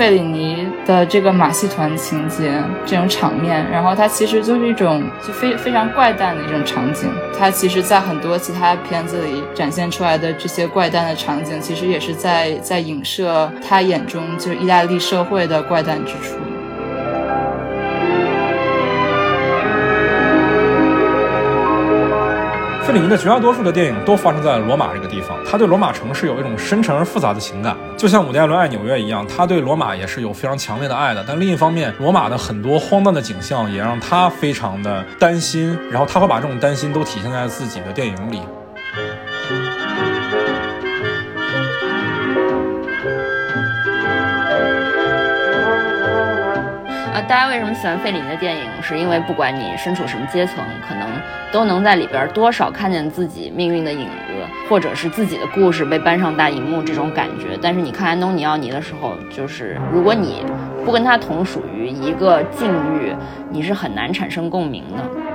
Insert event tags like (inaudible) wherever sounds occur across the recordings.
费里尼的这个马戏团情节这种场面，然后它其实就是一种就非非常怪诞的一种场景。它其实，在很多其他片子里展现出来的这些怪诞的场景，其实也是在在影射他眼中就是意大利社会的怪诞之处。费里尼的绝大多数的电影都发生在罗马这个地方，他对罗马城市有一种深沉而复杂的情感，就像伍迪·艾伦爱纽约一样，他对罗马也是有非常强烈的爱的。但另一方面，罗马的很多荒诞的景象也让他非常的担心，然后他会把这种担心都体现在自己的电影里。大家为什么喜欢费里尼的电影？是因为不管你身处什么阶层，可能都能在里边多少看见自己命运的影子，或者是自己的故事被搬上大荧幕这种感觉。但是你看安东尼奥尼的时候，就是如果你不跟他同属于一个境遇，你是很难产生共鸣的。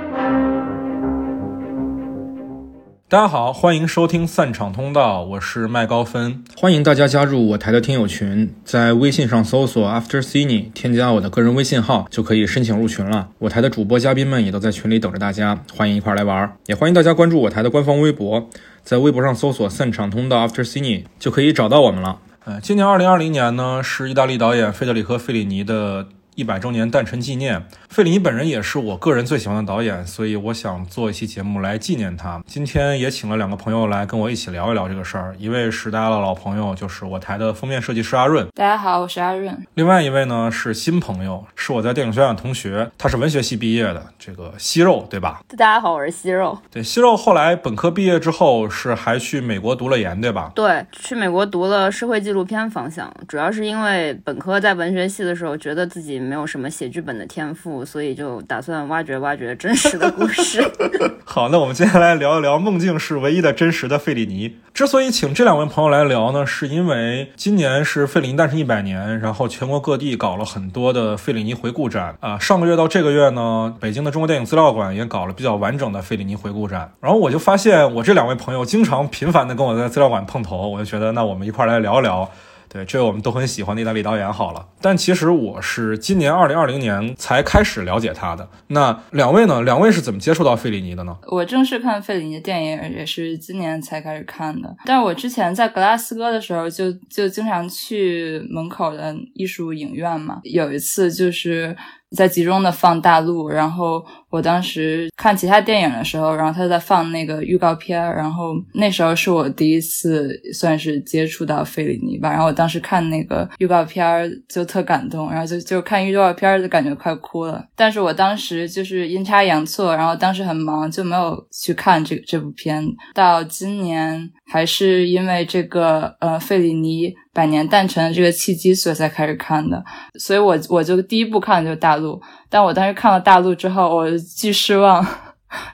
大家好，欢迎收听散场通道，我是麦高芬，欢迎大家加入我台的听友群，在微信上搜索 After Cine，添加我的个人微信号就可以申请入群了。我台的主播嘉宾们也都在群里等着大家，欢迎一块来玩，也欢迎大家关注我台的官方微博，在微博上搜索散场通道 After Cine 就可以找到我们了。呃，今年二零二零年呢，是意大利导演费德里科·费里尼的一百周年诞辰纪念。费里尼本人也是我个人最喜欢的导演，所以我想做一期节目来纪念他。今天也请了两个朋友来跟我一起聊一聊这个事儿。一位是大家的老朋友，就是我台的封面设计师阿润。大家好，我是阿润。另外一位呢是新朋友，是我在电影学院同学，他是文学系毕业的，这个息肉，对吧？大家好，我是息肉。对，息肉后来本科毕业之后是还去美国读了研，对吧？对，去美国读了社会纪录片方向，主要是因为本科在文学系的时候觉得自己没有什么写剧本的天赋，所以就打。算挖掘挖掘真实的故事。(laughs) 好，那我们接下来聊一聊梦境是唯一的真实的费里尼。之所以请这两位朋友来聊呢，是因为今年是费里尼诞辰一百年，然后全国各地搞了很多的费里尼回顾展啊。上个月到这个月呢，北京的中国电影资料馆也搞了比较完整的费里尼回顾展。然后我就发现，我这两位朋友经常频繁的跟我在资料馆碰头，我就觉得那我们一块儿来聊一聊。对，这位我们都很喜欢的意大利导演。好了，但其实我是今年二零二零年才开始了解他的。那两位呢？两位是怎么接触到费里尼的呢？我正式看费里尼的电影也是今年才开始看的。但是我之前在格拉斯哥的时候，就就经常去门口的艺术影院嘛。有一次就是在集中的放大陆，然后。我当时看其他电影的时候，然后他在放那个预告片然后那时候是我第一次算是接触到费里尼吧。然后我当时看那个预告片就特感动，然后就就看预告片就感觉快哭了。但是我当时就是阴差阳错，然后当时很忙，就没有去看这这部片。到今年还是因为这个呃费里尼百年诞辰的这个契机，所以才开始看的。所以我我就第一部看的就是大陆。但我当时看了大陆之后，我巨失望，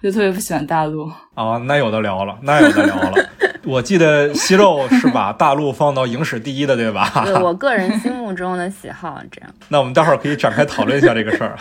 就特别不喜欢大陆。啊，那有的聊了，那有的聊了。(laughs) 我记得息肉是把大陆放到影史第一的，对吧？对我个人心目中的喜好这样。那我们待会儿可以展开讨论一下这个事儿。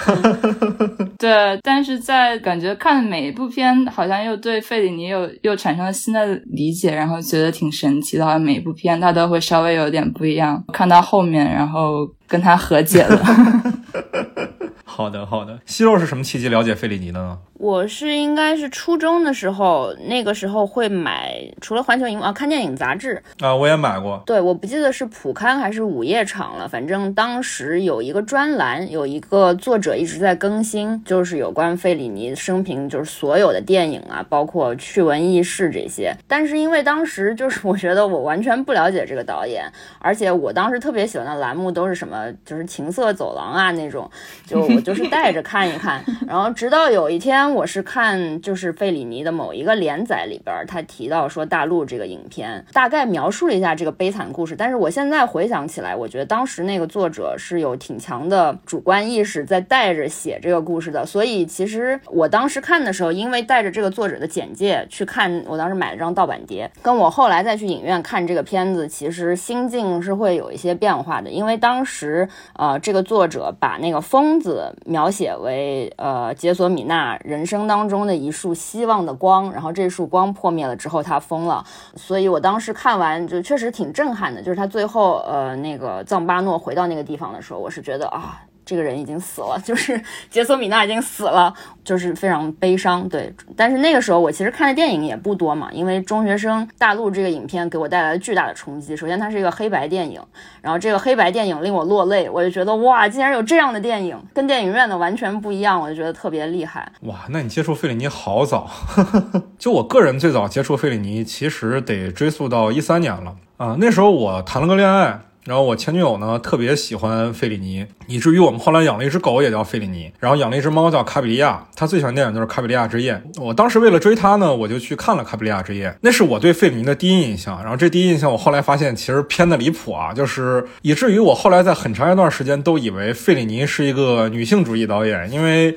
(laughs) 对，但是在感觉看每一部片，好像又对费里尼又又产生了新的理解，然后觉得挺神奇的。好像每一部片他都会稍微有点不一样。看到后面，然后跟他和解了。(laughs) 好的，好的。息肉是什么契机了解费里尼的呢？我是应该是初中的时候，那个时候会买，除了环球影啊，看电影杂志啊，我也买过。对，我不记得是普刊还是午夜场了，反正当时有一个专栏，有一个作者一直在更新，就是有关费里尼生平，就是所有的电影啊，包括趣闻轶事这些。但是因为当时就是我觉得我完全不了解这个导演，而且我当时特别喜欢的栏目都是什么，就是情色走廊啊那种，就我就是带着看一看，(laughs) 然后直到有一天。我是看就是费里尼的某一个连载里边，他提到说大陆这个影片大概描述了一下这个悲惨故事，但是我现在回想起来，我觉得当时那个作者是有挺强的主观意识在带着写这个故事的，所以其实我当时看的时候，因为带着这个作者的简介去看，我当时买了张盗版碟，跟我后来再去影院看这个片子，其实心境是会有一些变化的，因为当时呃这个作者把那个疯子描写为呃杰索米纳人。人生当中的一束希望的光，然后这束光破灭了之后，他疯了。所以我当时看完就确实挺震撼的，就是他最后呃那个藏巴诺回到那个地方的时候，我是觉得啊。这个人已经死了，就是杰索米娜已经死了，就是非常悲伤。对，但是那个时候我其实看的电影也不多嘛，因为中学生大陆这个影片给我带来了巨大的冲击。首先，它是一个黑白电影，然后这个黑白电影令我落泪，我就觉得哇，竟然有这样的电影，跟电影院的完全不一样，我就觉得特别厉害。哇，那你接触费里尼好早，(laughs) 就我个人最早接触费里尼，其实得追溯到一三年了啊，那时候我谈了个恋爱。然后我前女友呢特别喜欢费里尼，以至于我们后来养了一只狗也叫费里尼，然后养了一只猫叫卡比利亚。她最喜欢电影就是《卡比利亚之夜》。我当时为了追她呢，我就去看了《卡比利亚之夜》，那是我对费里尼的第一印象。然后这第一印象我后来发现其实偏的离谱啊，就是以至于我后来在很长一段时间都以为费里尼是一个女性主义导演，因为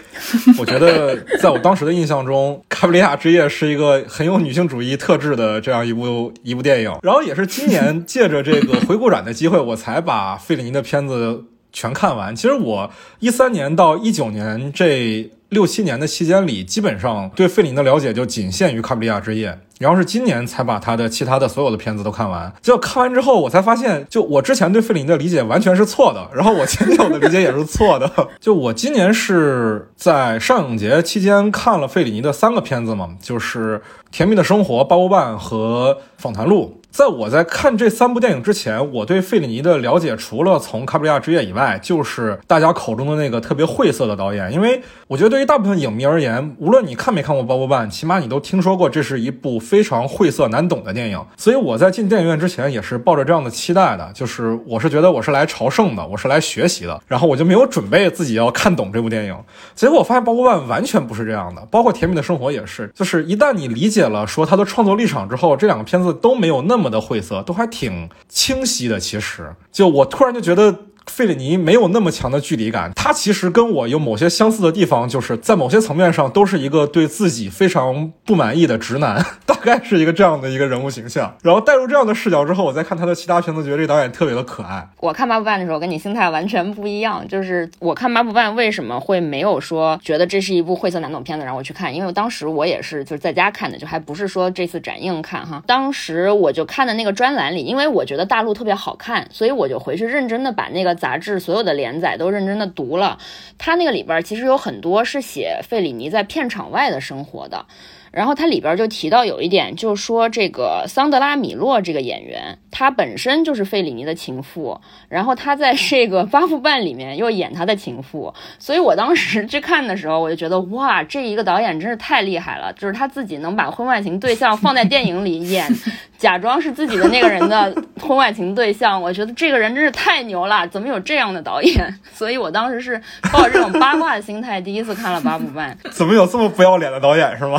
我觉得在我当时的印象中，《卡比利亚之夜》是一个很有女性主义特质的这样一部一部电影。然后也是今年借着这个回顾展的机会。我才把费里尼的片子全看完。其实我一三年到一九年这六七年的期间里，基本上对费里尼的了解就仅限于《卡比利亚之夜》。然后是今年才把他的其他的所有的片子都看完。结果看完之后，我才发现，就我之前对费里尼的理解完全是错的。然后我前女友的理解也是错的。(laughs) 就我今年是在上影节期间看了费里尼的三个片子嘛，就是《甜蜜的生活》、《八部半》和《访谈录》。在我在看这三部电影之前，我对费里尼的了解，除了从《卡布里亚之夜》以外，就是大家口中的那个特别晦涩的导演。因为我觉得对于大部分影迷而言，无论你看没看过《八部半》，起码你都听说过这是一部非常晦涩难懂的电影。所以我在进电影院之前也是抱着这样的期待的，就是我是觉得我是来朝圣的，我是来学习的，然后我就没有准备自己要看懂这部电影。结果我发现《八部半》完全不是这样的，包括《甜蜜的生活》也是，就是一旦你理解了说他的创作立场之后，这两个片子都没有那么。么的晦涩都还挺清晰的，其实就我突然就觉得。费里尼没有那么强的距离感，他其实跟我有某些相似的地方，就是在某些层面上都是一个对自己非常不满意的直男，(laughs) 大概是一个这样的一个人物形象。然后带入这样的视角之后，我再看他的其他片子，觉得这导演特别的可爱。我看八部半的时候，跟你心态完全不一样。就是我看八部半为什么会没有说觉得这是一部晦涩难懂片子然后我去看？因为当时我也是就是在家看的，就还不是说这次展映看哈。当时我就看的那个专栏里，因为我觉得大陆特别好看，所以我就回去认真的把那个。杂志所有的连载都认真的读了，他那个里边其实有很多是写费里尼在片场外的生活的。然后它里边就提到有一点，就是说这个桑德拉米洛这个演员，他本身就是费里尼的情妇，然后他在这个八部半里面又演他的情妇，所以我当时去看的时候，我就觉得哇，这一个导演真是太厉害了，就是他自己能把婚外情对象放在电影里演，假装是自己的那个人的 (laughs) 婚外情对象，我觉得这个人真是太牛了，怎么有这样的导演？(laughs) 所以我当时是抱着这种八卦的心态，第一次看了八部半，(laughs) 怎么有这么不要脸的导演是吗？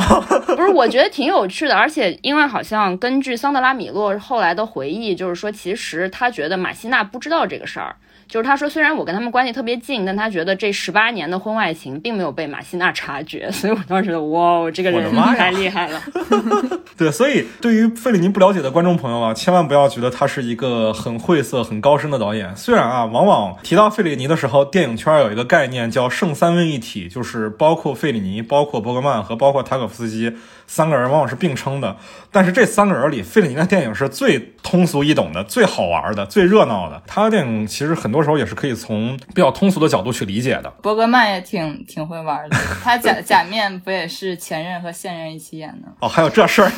不是，我觉得挺有趣的，而且因为好像根据桑德拉米洛后来的回忆，就是说其实他觉得马西娜不知道这个事儿。就是他说，虽然我跟他们关系特别近，但他觉得这十八年的婚外情并没有被马西娜察觉，所以我当时觉得，哇，这个人太厉害了。(laughs) 对，所以对于费里尼不了解的观众朋友啊，千万不要觉得他是一个很晦涩、很高深的导演。虽然啊，往往提到费里尼的时候，电影圈有一个概念叫“圣三位一体”，就是包括费里尼、包括伯格曼和包括塔可夫斯基。三个人往往是并称的，但是这三个人里，费里尼的电影是最通俗易懂的、最好玩的、最热闹的。他的电影其实很多时候也是可以从比较通俗的角度去理解的。伯格曼也挺挺会玩的，他假假面不也是前任和现任一起演的？哦，还有这事儿。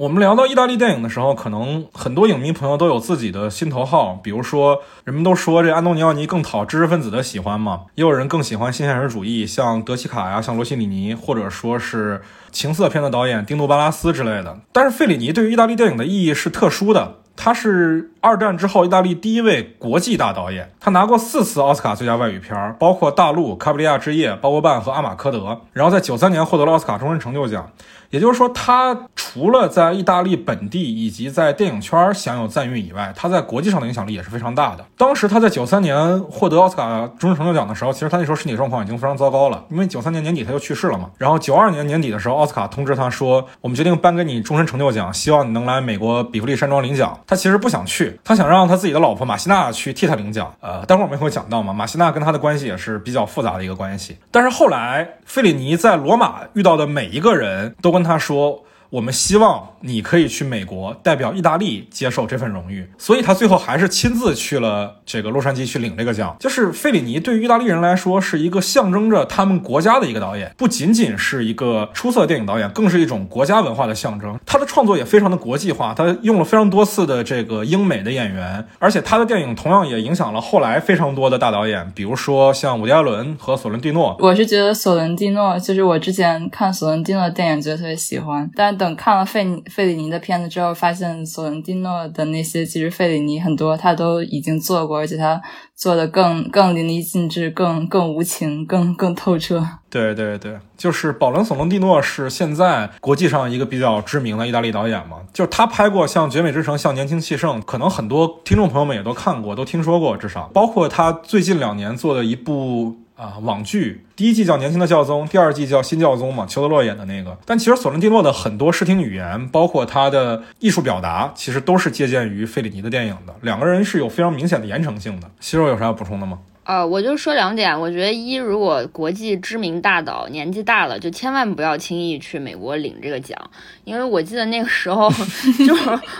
我们聊到意大利电影的时候，可能很多影迷朋友都有自己的心头好，比如说，人们都说这安东尼奥尼更讨知识分子的喜欢嘛，也有人更喜欢新现实主义，像德西卡呀，像罗西里尼，或者说是情色片的导演丁杜巴拉斯之类的。但是费里尼对于意大利电影的意义是特殊的，他是二战之后意大利第一位国际大导演，他拿过四次奥斯卡最佳外语片，包括《大陆》《卡布里亚之夜》《包伯伴》和《阿马科德》，然后在九三年获得了奥斯卡终身成就奖。也就是说，他除了在意大利本地以及在电影圈享有赞誉以外，他在国际上的影响力也是非常大的。当时他在九三年获得奥斯卡终身成就奖的时候，其实他那时候身体状况已经非常糟糕了，因为九三年年底他就去世了嘛。然后九二年年底的时候，奥斯卡通知他说：“我们决定颁给你终身成就奖，希望你能来美国比弗利山庄领奖。”他其实不想去，他想让他自己的老婆马西娜去替他领奖。呃，待会儿我们会讲到嘛，马西娜跟他的关系也是比较复杂的一个关系。但是后来费里尼在罗马遇到的每一个人都跟他说。我们希望你可以去美国代表意大利接受这份荣誉，所以他最后还是亲自去了这个洛杉矶去领这个奖。就是费里尼对于意大利人来说是一个象征着他们国家的一个导演，不仅仅是一个出色电影导演，更是一种国家文化的象征。他的创作也非常的国际化，他用了非常多次的这个英美的演员，而且他的电影同样也影响了后来非常多的大导演，比如说像伍迪·艾伦和索伦蒂诺。我是觉得索伦蒂诺，就是我之前看索伦蒂诺的电影觉得特别喜欢，但。等看了费费里尼的片子之后，发现索伦蒂诺的那些其实费里尼很多他都已经做过，而且他做的更更淋漓尽致，更更无情，更更透彻。(laughs) 对对对，就是保伦索伦蒂诺是现在国际上一个比较知名的意大利导演嘛，就是他拍过像《绝美之城》、像《年轻气盛》，可能很多听众朋友们也都看过，都听说过，至少包括他最近两年做的一部。啊，网剧第一季叫《年轻的教宗》，第二季叫《新教宗》嘛，裘德洛演的那个。但其实索伦蒂诺的很多视听语言，包括他的艺术表达，其实都是借鉴于费里尼的电影的。两个人是有非常明显的言承性的。西肉有啥要补充的吗？呃，我就说两点，我觉得一，如果国际知名大导年纪大了，就千万不要轻易去美国领这个奖，因为我记得那个时候，(laughs) 就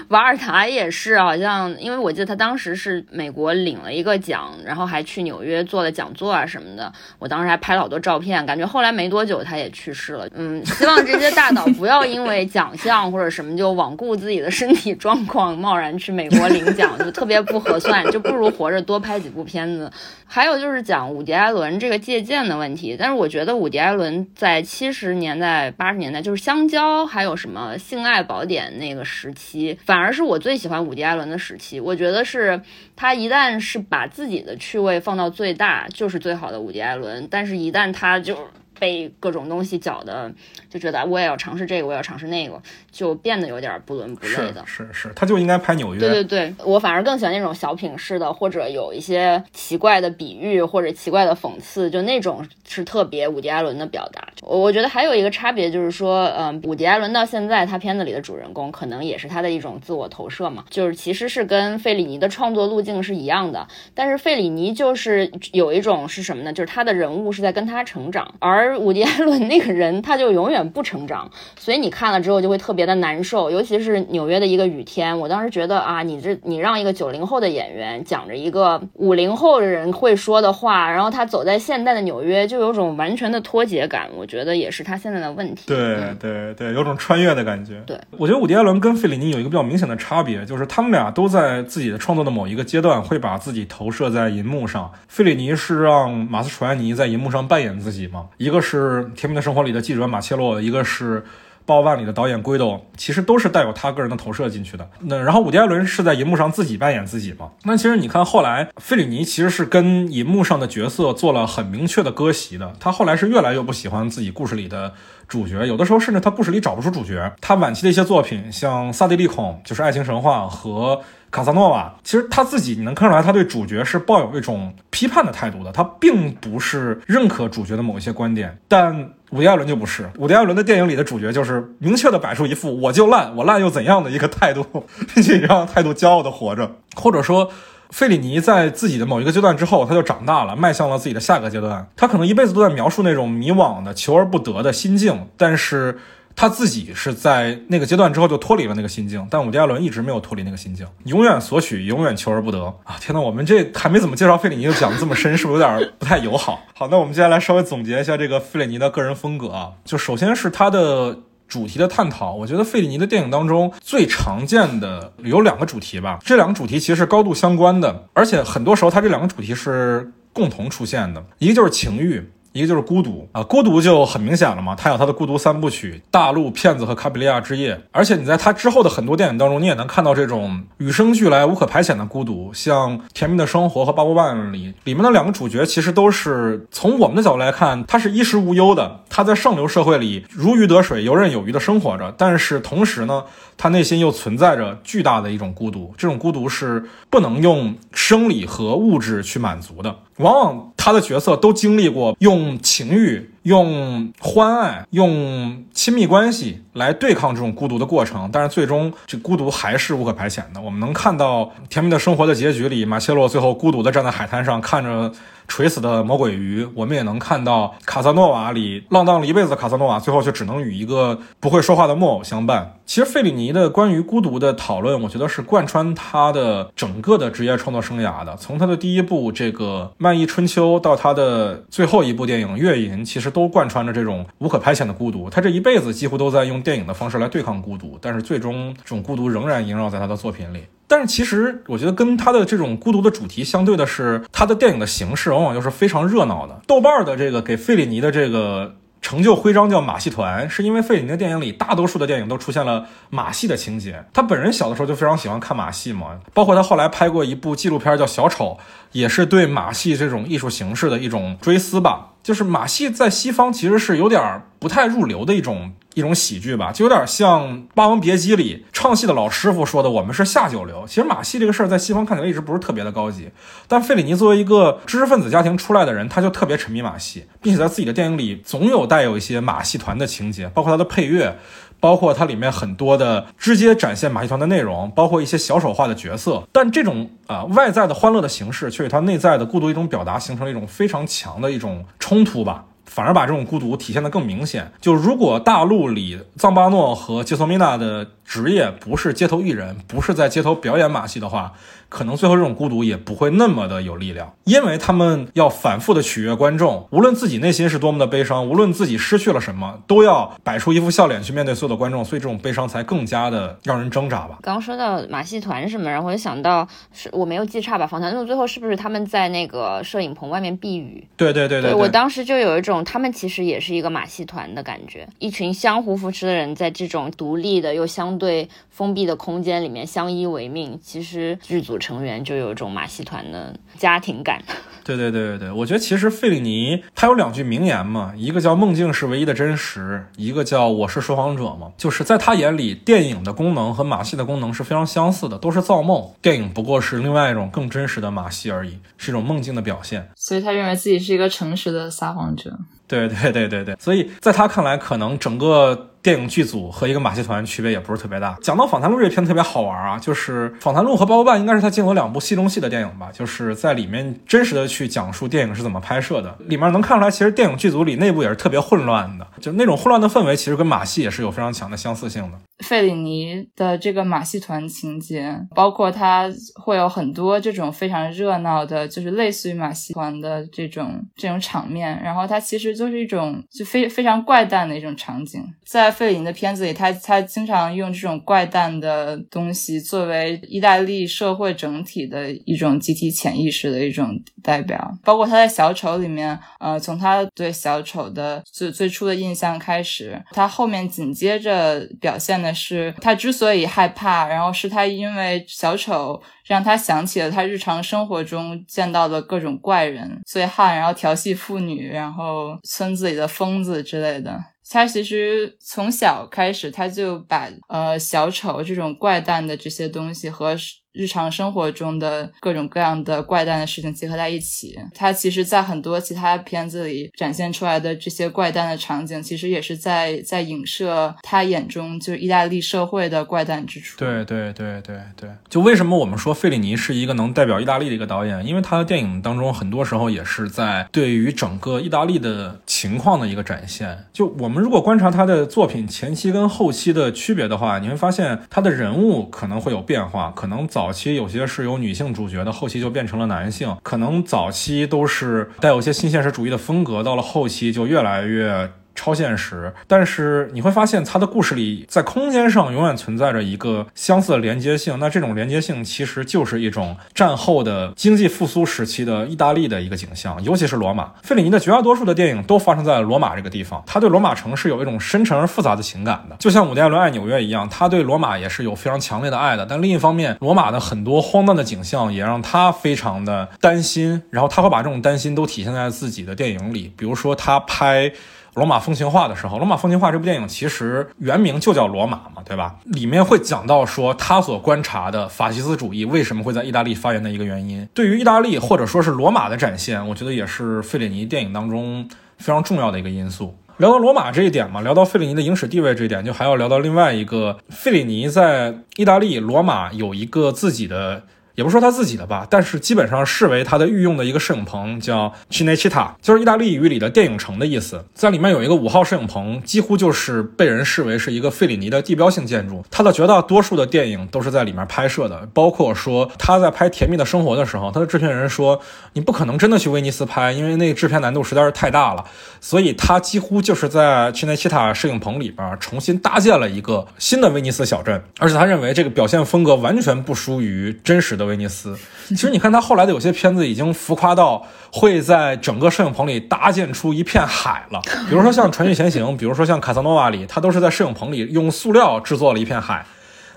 瓦尔塔也是，好像，因为我记得他当时是美国领了一个奖，然后还去纽约做了讲座啊什么的，我当时还拍了好多照片，感觉后来没多久他也去世了。嗯，希望这些大导不要因为奖项或者什么就罔顾自己的身体状况，贸然去美国领奖，就特别不合算，就不如活着多拍几部片子。还有就是讲伍迪·艾伦这个借鉴的问题，但是我觉得伍迪·艾伦在七十年代、八十年代，就是香蕉，还有什么性爱宝典那个时期，反而是我最喜欢伍迪·艾伦的时期。我觉得是他一旦是把自己的趣味放到最大，就是最好的伍迪·艾伦。但是，一旦他就被各种东西搅的，就觉得我也要尝试这个，我要尝试那个。就变得有点不伦不类的，是是，他就应该拍纽约。对对对，我反而更喜欢那种小品式的，或者有一些奇怪的比喻或者奇怪的讽刺，就那种是特别伍迪·艾伦的表达。我我觉得还有一个差别就是说，嗯，伍迪·艾伦到现在他片子里的主人公可能也是他的一种自我投射嘛，就是其实是跟费里尼的创作路径是一样的，但是费里尼就是有一种是什么呢？就是他的人物是在跟他成长，而伍迪·艾伦那个人他就永远不成长，所以你看了之后就会特别。别的难受，尤其是纽约的一个雨天，我当时觉得啊，你这你让一个九零后的演员讲着一个五零后的人会说的话，然后他走在现代的纽约，就有种完全的脱节感。我觉得也是他现在的问题。对对对，有种穿越的感觉。对，我觉得伍迪·艾伦跟费里尼有一个比较明显的差别，就是他们俩都在自己的创作的某一个阶段会把自己投射在银幕上。费里尼是让马斯楚安尼在银幕上扮演自己嘛，一个是《甜蜜的生活》里的记者马切洛，一个是。《报万里》的导演圭斗其实都是带有他个人的投射进去的。那然后伍迪·艾伦是在银幕上自己扮演自己嘛？那其实你看后来费里尼其实是跟银幕上的角色做了很明确的割席的。他后来是越来越不喜欢自己故事里的主角，有的时候甚至他故事里找不出主角。他晚期的一些作品，像《萨蒂利孔》就是《爱情神话》和《卡萨诺瓦》，其实他自己你能看出来，他对主角是抱有一种批判的态度的。他并不是认可主角的某一些观点，但。伍迪·艾伦就不是，伍迪·艾伦的电影里的主角就是明确的摆出一副我就烂，我烂又怎样的一个态度，(laughs) 并且让态度骄傲的活着。或者说，费里尼在自己的某一个阶段之后，他就长大了，迈向了自己的下个阶段。他可能一辈子都在描述那种迷惘的、求而不得的心境，但是。他自己是在那个阶段之后就脱离了那个心境，但伍迪·艾伦一直没有脱离那个心境，永远索取，永远求而不得啊！天哪，我们这还没怎么介绍费里尼就讲的这么深，是不是有点不太友好？好，那我们接下来稍微总结一下这个费里尼的个人风格啊，就首先是他的主题的探讨。我觉得费里尼的电影当中最常见的有两个主题吧，这两个主题其实是高度相关的，而且很多时候他这两个主题是共同出现的，一个就是情欲。一个就是孤独。啊，孤独就很明显了嘛，他有他的孤独三部曲《大陆骗子》和《卡比利亚之夜》，而且你在他之后的很多电影当中，你也能看到这种与生俱来、无可排遣的孤独，像《甜蜜的生活》和《八部半》里里面的两个主角，其实都是从我们的角度来看，他是衣食无忧的，他在上流社会里如鱼得水、游刃有余的生活着，但是同时呢，他内心又存在着巨大的一种孤独，这种孤独是不能用生理和物质去满足的。往往他的角色都经历过用情欲、用欢爱、用亲密关系来对抗这种孤独的过程，但是最终这孤独还是无可排遣的。我们能看到《甜蜜的生活》的结局里，马切洛最后孤独地站在海滩上，看着。垂死的魔鬼鱼，我们也能看到卡萨诺瓦里浪荡了一辈子的卡萨诺瓦，最后却只能与一个不会说话的木偶相伴。其实费里尼的关于孤独的讨论，我觉得是贯穿他的整个的职业创作生涯的。从他的第一部这个《漫溢春秋》到他的最后一部电影《月银》，其实都贯穿着这种无可排遣的孤独。他这一辈子几乎都在用电影的方式来对抗孤独，但是最终这种孤独仍然萦绕在他的作品里。但是其实，我觉得跟他的这种孤独的主题相对的是，他的电影的形式往往又是非常热闹的。豆瓣的这个给费里尼的这个成就徽章叫马戏团，是因为费里尼的电影里大多数的电影都出现了马戏的情节。他本人小的时候就非常喜欢看马戏嘛，包括他后来拍过一部纪录片叫《小丑》，也是对马戏这种艺术形式的一种追思吧。就是马戏在西方其实是有点不太入流的一种。一种喜剧吧，就有点像《霸王别姬》里唱戏的老师傅说的：“我们是下九流。”其实马戏这个事儿在西方看起来一直不是特别的高级，但费里尼作为一个知识分子家庭出来的人，他就特别沉迷马戏，并且在自己的电影里总有带有一些马戏团的情节，包括他的配乐，包括它里面很多的直接展现马戏团的内容，包括一些小丑化的角色。但这种啊外在的欢乐的形式，却与它内在的孤独一种表达形成了一种非常强的一种冲突吧。反而把这种孤独体现得更明显。就如果大陆里藏巴诺和杰索米娜的职业不是街头艺人，不是在街头表演马戏的话。可能最后这种孤独也不会那么的有力量，因为他们要反复的取悦观众，无论自己内心是多么的悲伤，无论自己失去了什么，都要摆出一副笑脸去面对所有的观众，所以这种悲伤才更加的让人挣扎吧。刚刚说到马戏团什么，然后我就想到，是我没有记差吧？访谈录最后是不是他们在那个摄影棚外面避雨？对对对对，我当时就有一种他们其实也是一个马戏团的感觉，一群相互扶持的人，在这种独立的又相对封闭的空间里面相依为命。其实剧组。成员就有一种马戏团的家庭感。(laughs) 对对对对对，我觉得其实费里尼他有两句名言嘛，一个叫“梦境是唯一的真实”，一个叫“我是说谎者”嘛。就是在他眼里，电影的功能和马戏的功能是非常相似的，都是造梦。电影不过是另外一种更真实的马戏而已，是一种梦境的表现。所以他认为自己是一个诚实的撒谎者。对对对对对，所以在他看来，可能整个。电影剧组和一个马戏团区别也不是特别大。讲到《访谈录》这片特别好玩啊，就是《访谈录》和《包包办》应该是他经有两部戏中戏的电影吧，就是在里面真实的去讲述电影是怎么拍摄的。里面能看出来，其实电影剧组里内部也是特别混乱的，就那种混乱的氛围，其实跟马戏也是有非常强的相似性的。费里尼的这个马戏团情节，包括他会有很多这种非常热闹的，就是类似于马戏团的这种这种场面，然后它其实就是一种就非非常怪诞的一种场景，在。费里尼的片子里，他他经常用这种怪诞的东西作为意大利社会整体的一种集体潜意识的一种代表。包括他在《小丑》里面，呃，从他对小丑的最最初的印象开始，他后面紧接着表现的是他之所以害怕，然后是他因为小丑让他想起了他日常生活中见到的各种怪人、醉汉，然后调戏妇女，然后村子里的疯子之类的。他其实从小开始，他就把呃小丑这种怪诞的这些东西和。日常生活中的各种各样的怪诞的事情结合在一起，他其实，在很多其他片子里展现出来的这些怪诞的场景，其实也是在在影射他眼中就是意大利社会的怪诞之处。对对对对对，就为什么我们说费里尼是一个能代表意大利的一个导演？因为他的电影当中很多时候也是在对于整个意大利的情况的一个展现。就我们如果观察他的作品前期跟后期的区别的话，你会发现他的人物可能会有变化，可能早。早期有些是由女性主角的，后期就变成了男性。可能早期都是带有一些新现实主义的风格，到了后期就越来越。超现实，但是你会发现他的故事里在空间上永远存在着一个相似的连接性。那这种连接性其实就是一种战后的经济复苏时期的意大利的一个景象，尤其是罗马。费里尼的绝大多数的电影都发生在罗马这个地方，他对罗马城是有一种深沉而复杂的情感的，就像伍迪·艾伦爱纽约一样，他对罗马也是有非常强烈的爱的。但另一方面，罗马的很多荒诞的景象也让他非常的担心，然后他会把这种担心都体现在自己的电影里，比如说他拍。《罗马风情画》的时候，《罗马风情画》这部电影其实原名就叫《罗马》嘛，对吧？里面会讲到说他所观察的法西斯主义为什么会在意大利发源的一个原因。对于意大利或者说是罗马的展现，我觉得也是费里尼电影当中非常重要的一个因素。聊到罗马这一点嘛，聊到费里尼的影史地位这一点，就还要聊到另外一个费里尼在意大利罗马有一个自己的。也不说他自己的吧，但是基本上视为他的御用的一个摄影棚，叫 Cinecittà，就是意大利语里的电影城的意思。在里面有一个五号摄影棚，几乎就是被人视为是一个费里尼的地标性建筑。他的绝大多数的电影都是在里面拍摄的，包括说他在拍《甜蜜的生活》的时候，他的制片人说你不可能真的去威尼斯拍，因为那个制片难度实在是太大了。所以他几乎就是在 Cinecittà 摄影棚里边重新搭建了一个新的威尼斯小镇，而且他认为这个表现风格完全不输于真实的。威尼斯，其实你看他后来的有些片子已经浮夸到会在整个摄影棚里搭建出一片海了，比如说像《传奇前行》，比如说像《卡萨诺瓦》里，他都是在摄影棚里用塑料制作了一片海。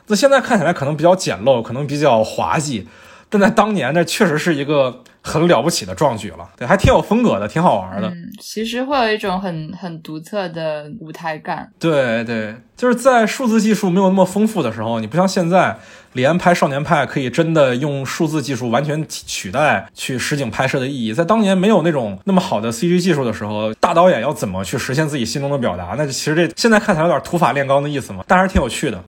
那现在看起来可能比较简陋，可能比较滑稽，但在当年那确实是一个。很了不起的壮举了，对，还挺有风格的，挺好玩的。嗯，其实会有一种很很独特的舞台感。对对，就是在数字技术没有那么丰富的时候，你不像现在，李安拍《少年派》可以真的用数字技术完全取代去实景拍摄的意义。在当年没有那种那么好的 CG 技术的时候，大导演要怎么去实现自己心中的表达？那其实这现在看起来有点土法炼钢的意思嘛，但还是挺有趣的。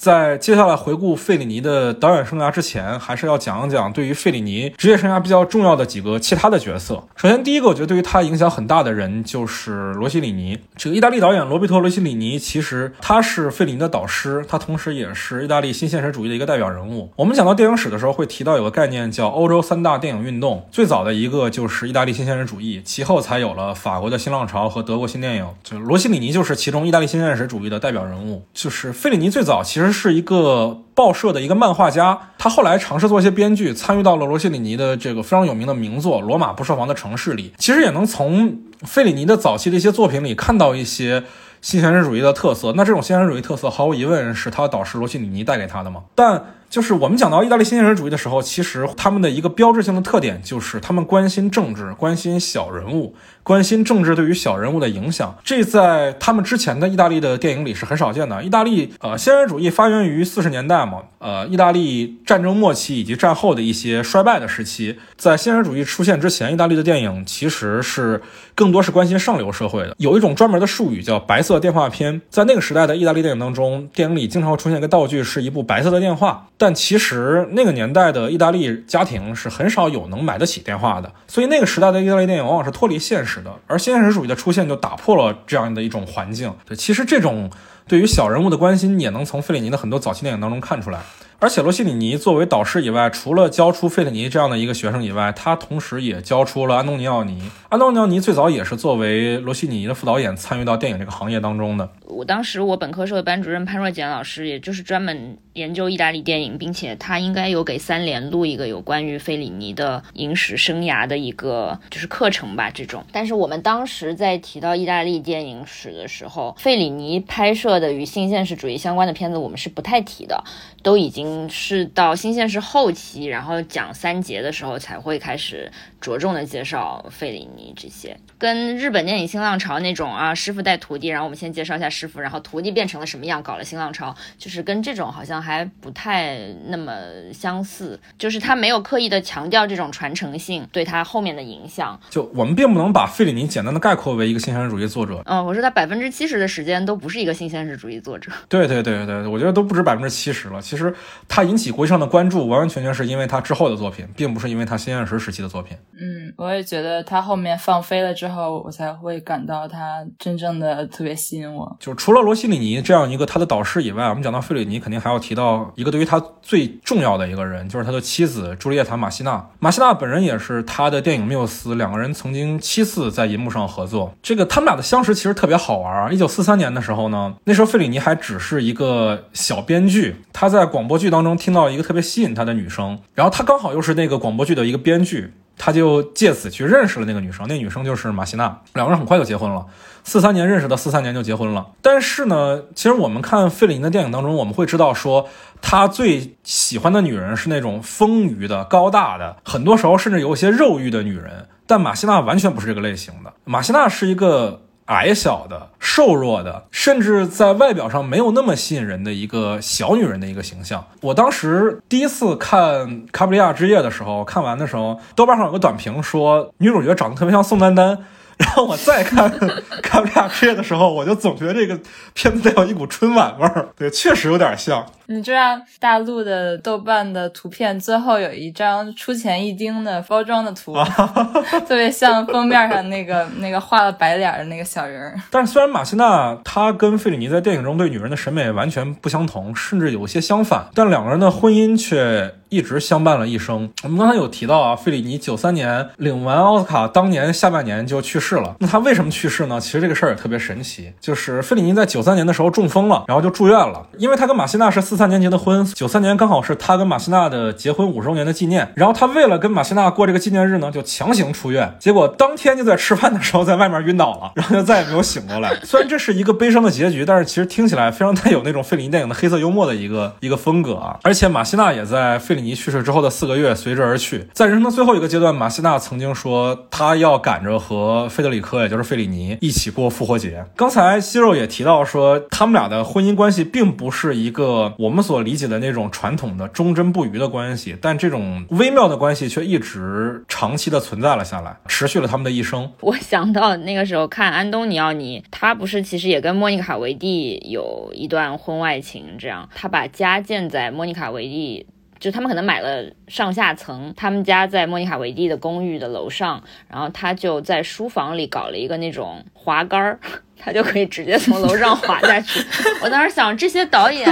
在接下来回顾费里尼的导演生涯之前，还是要讲一讲对于费里尼职业生涯比较重要的几个其他的角色。首先，第一个我觉得对于他影响很大的人就是罗西里尼。这个意大利导演罗贝托·罗西里尼，其实他是费里尼的导师，他同时也是意大利新现实主义的一个代表人物。我们讲到电影史的时候，会提到有个概念叫欧洲三大电影运动，最早的一个就是意大利新现实主义，其后才有了法国的新浪潮和德国新电影。就罗西里尼就是其中意大利新现实主义的代表人物。就是费里尼最早其实。是一个报社的一个漫画家，他后来尝试做一些编剧，参与到了罗西里尼的这个非常有名的名作《罗马不设防的城市》里。其实也能从费里尼的早期的一些作品里看到一些新现实主义的特色。那这种新现实主义特色，毫无疑问是他导师罗西里尼带给他的嘛？但就是我们讲到意大利新现实主义的时候，其实他们的一个标志性的特点就是他们关心政治，关心小人物。关心政治对于小人物的影响，这在他们之前的意大利的电影里是很少见的。意大利呃，现实主义发源于四十年代嘛，呃，意大利战争末期以及战后的一些衰败的时期，在现实主义出现之前，意大利的电影其实是更多是关心上流社会的。有一种专门的术语叫“白色电话片”。在那个时代的意大利电影当中，电影里经常会出现一个道具，是一部白色的电话。但其实那个年代的意大利家庭是很少有能买得起电话的，所以那个时代的意大利电影往往是脱离现实。而现实主义的出现就打破了这样的一种环境。对，其实这种对于小人物的关心，也能从费里尼的很多早期电影当中看出来。而且罗西里尼作为导师以外，除了教出费里尼这样的一个学生以外，他同时也教出了安东尼奥尼。安东尼奥尼最早也是作为罗西里尼的副导演参与到电影这个行业当中的。我当时我本科时候的班主任潘若简老师，也就是专门研究意大利电影，并且他应该有给三联录一个有关于费里尼的影史生涯的一个就是课程吧，这种。但是我们当时在提到意大利电影史的时候，费里尼拍摄的与新现实主义相关的片子，我们是不太提的，都已经。是到新现实后期，然后讲三杰的时候才会开始着重的介绍费里尼这些，跟日本电影新浪潮那种啊师傅带徒弟，然后我们先介绍一下师傅，然后徒弟变成了什么样，搞了新浪潮，就是跟这种好像还不太那么相似，就是他没有刻意的强调这种传承性对他后面的影响。就我们并不能把费里尼简单的概括为一个新现实主义作者。嗯，我说他百分之七十的时间都不是一个新现实主义作者。(laughs) 对对对对，我觉得都不止百分之七十了。其实。他引起国际上的关注，完完全全是因为他之后的作品，并不是因为他新现实时期的作品。嗯，我也觉得他后面放飞了之后，后我才会感到他真正的特别吸引我。就是除了罗西里尼这样一个他的导师以外，我们讲到费里尼，肯定还要提到一个对于他最重要的一个人，就是他的妻子朱丽叶塔·马西娜。马西娜本人也是他的电影缪斯，两个人曾经七次在银幕上合作。这个他们俩的相识其实特别好玩！一九四三年的时候呢，那时候费里尼还只是一个小编剧，他在广播剧当中听到一个特别吸引他的女生，然后他刚好又是那个广播剧的一个编剧。他就借此去认识了那个女生，那女生就是马西娜，两个人很快就结婚了。四三年认识的，四三年就结婚了。但是呢，其实我们看费里尼的电影当中，我们会知道说，他最喜欢的女人是那种丰腴的、高大的，很多时候甚至有一些肉欲的女人。但马西娜完全不是这个类型的，马西娜是一个。矮小的、瘦弱的，甚至在外表上没有那么吸引人的一个小女人的一个形象。我当时第一次看《卡布里亚之夜》的时候，看完的时候，豆瓣上有个短评说女主角长得特别像宋丹丹。然后我再看《(laughs) 卡布里亚之夜》的时候，我就总觉得这个片子带有一股春晚味儿。对，确实有点像。你知道大陆的豆瓣的图片最后有一张出钱一丁的包装的图，(laughs) 特别像封面上那个那个画了白脸的那个小人儿。但是虽然马西娜她跟费里尼在电影中对女人的审美完全不相同，甚至有些相反，但两个人的婚姻却一直相伴了一生。我们刚才有提到啊，费里尼九三年领完奥斯卡，当年下半年就去世了。那他为什么去世呢？其实这个事儿也特别神奇，就是费里尼在九三年的时候中风了，然后就住院了，因为他跟马西娜是四。三年结的婚，九三年刚好是他跟马西娜的结婚五十周年的纪念。然后他为了跟马西娜过这个纪念日呢，就强行出院。结果当天就在吃饭的时候在外面晕倒了，然后就再也没有醒过来。虽然这是一个悲伤的结局，但是其实听起来非常带有那种费里尼电影的黑色幽默的一个一个风格啊。而且马西娜也在费里尼去世之后的四个月随之而去。在人生的最后一个阶段，马西娜曾经说他要赶着和费德里科，也就是费里尼一起过复活节。刚才西肉也提到说，他们俩的婚姻关系并不是一个我。我们所理解的那种传统的忠贞不渝的关系，但这种微妙的关系却一直长期的存在了下来，持续了他们的一生。我想到那个时候看安东尼奥尼，他不是其实也跟莫妮卡维蒂有一段婚外情，这样他把家建在莫妮卡维蒂，就他们可能买了上下层，他们家在莫妮卡维蒂的公寓的楼上，然后他就在书房里搞了一个那种滑杆儿。(laughs) 他就可以直接从楼上滑下去。我当时想，这些导演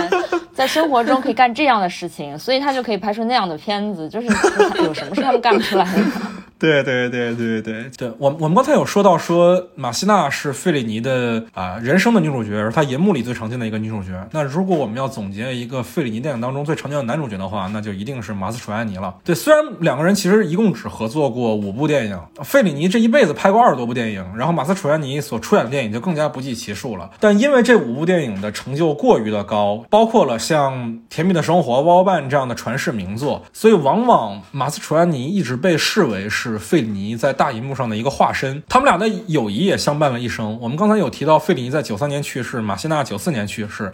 在生活中可以干这样的事情，所以他就可以拍出那样的片子。就是 (laughs) 有什么事他们干不出来的？对对对对对对，我我们刚才有说到说马西娜是费里尼的啊人生的女主角，是她银幕里最常见的一个女主角。那如果我们要总结一个费里尼电影当中最常见的男主角的话，那就一定是马斯楚安尼了。对，虽然两个人其实一共只合作过五部电影，费里尼这一辈子拍过二十多部电影，然后马斯楚安尼所出演的电影就更加不计其数了。但因为这五部电影的成就过于的高，包括了像《甜蜜的生活》《包办》这样的传世名作，所以往往马斯楚安尼一直被视为是。是费里尼在大银幕上的一个化身，他们俩的友谊也相伴了一生。我们刚才有提到，费里尼在九三年去世，马西纳九四年去世，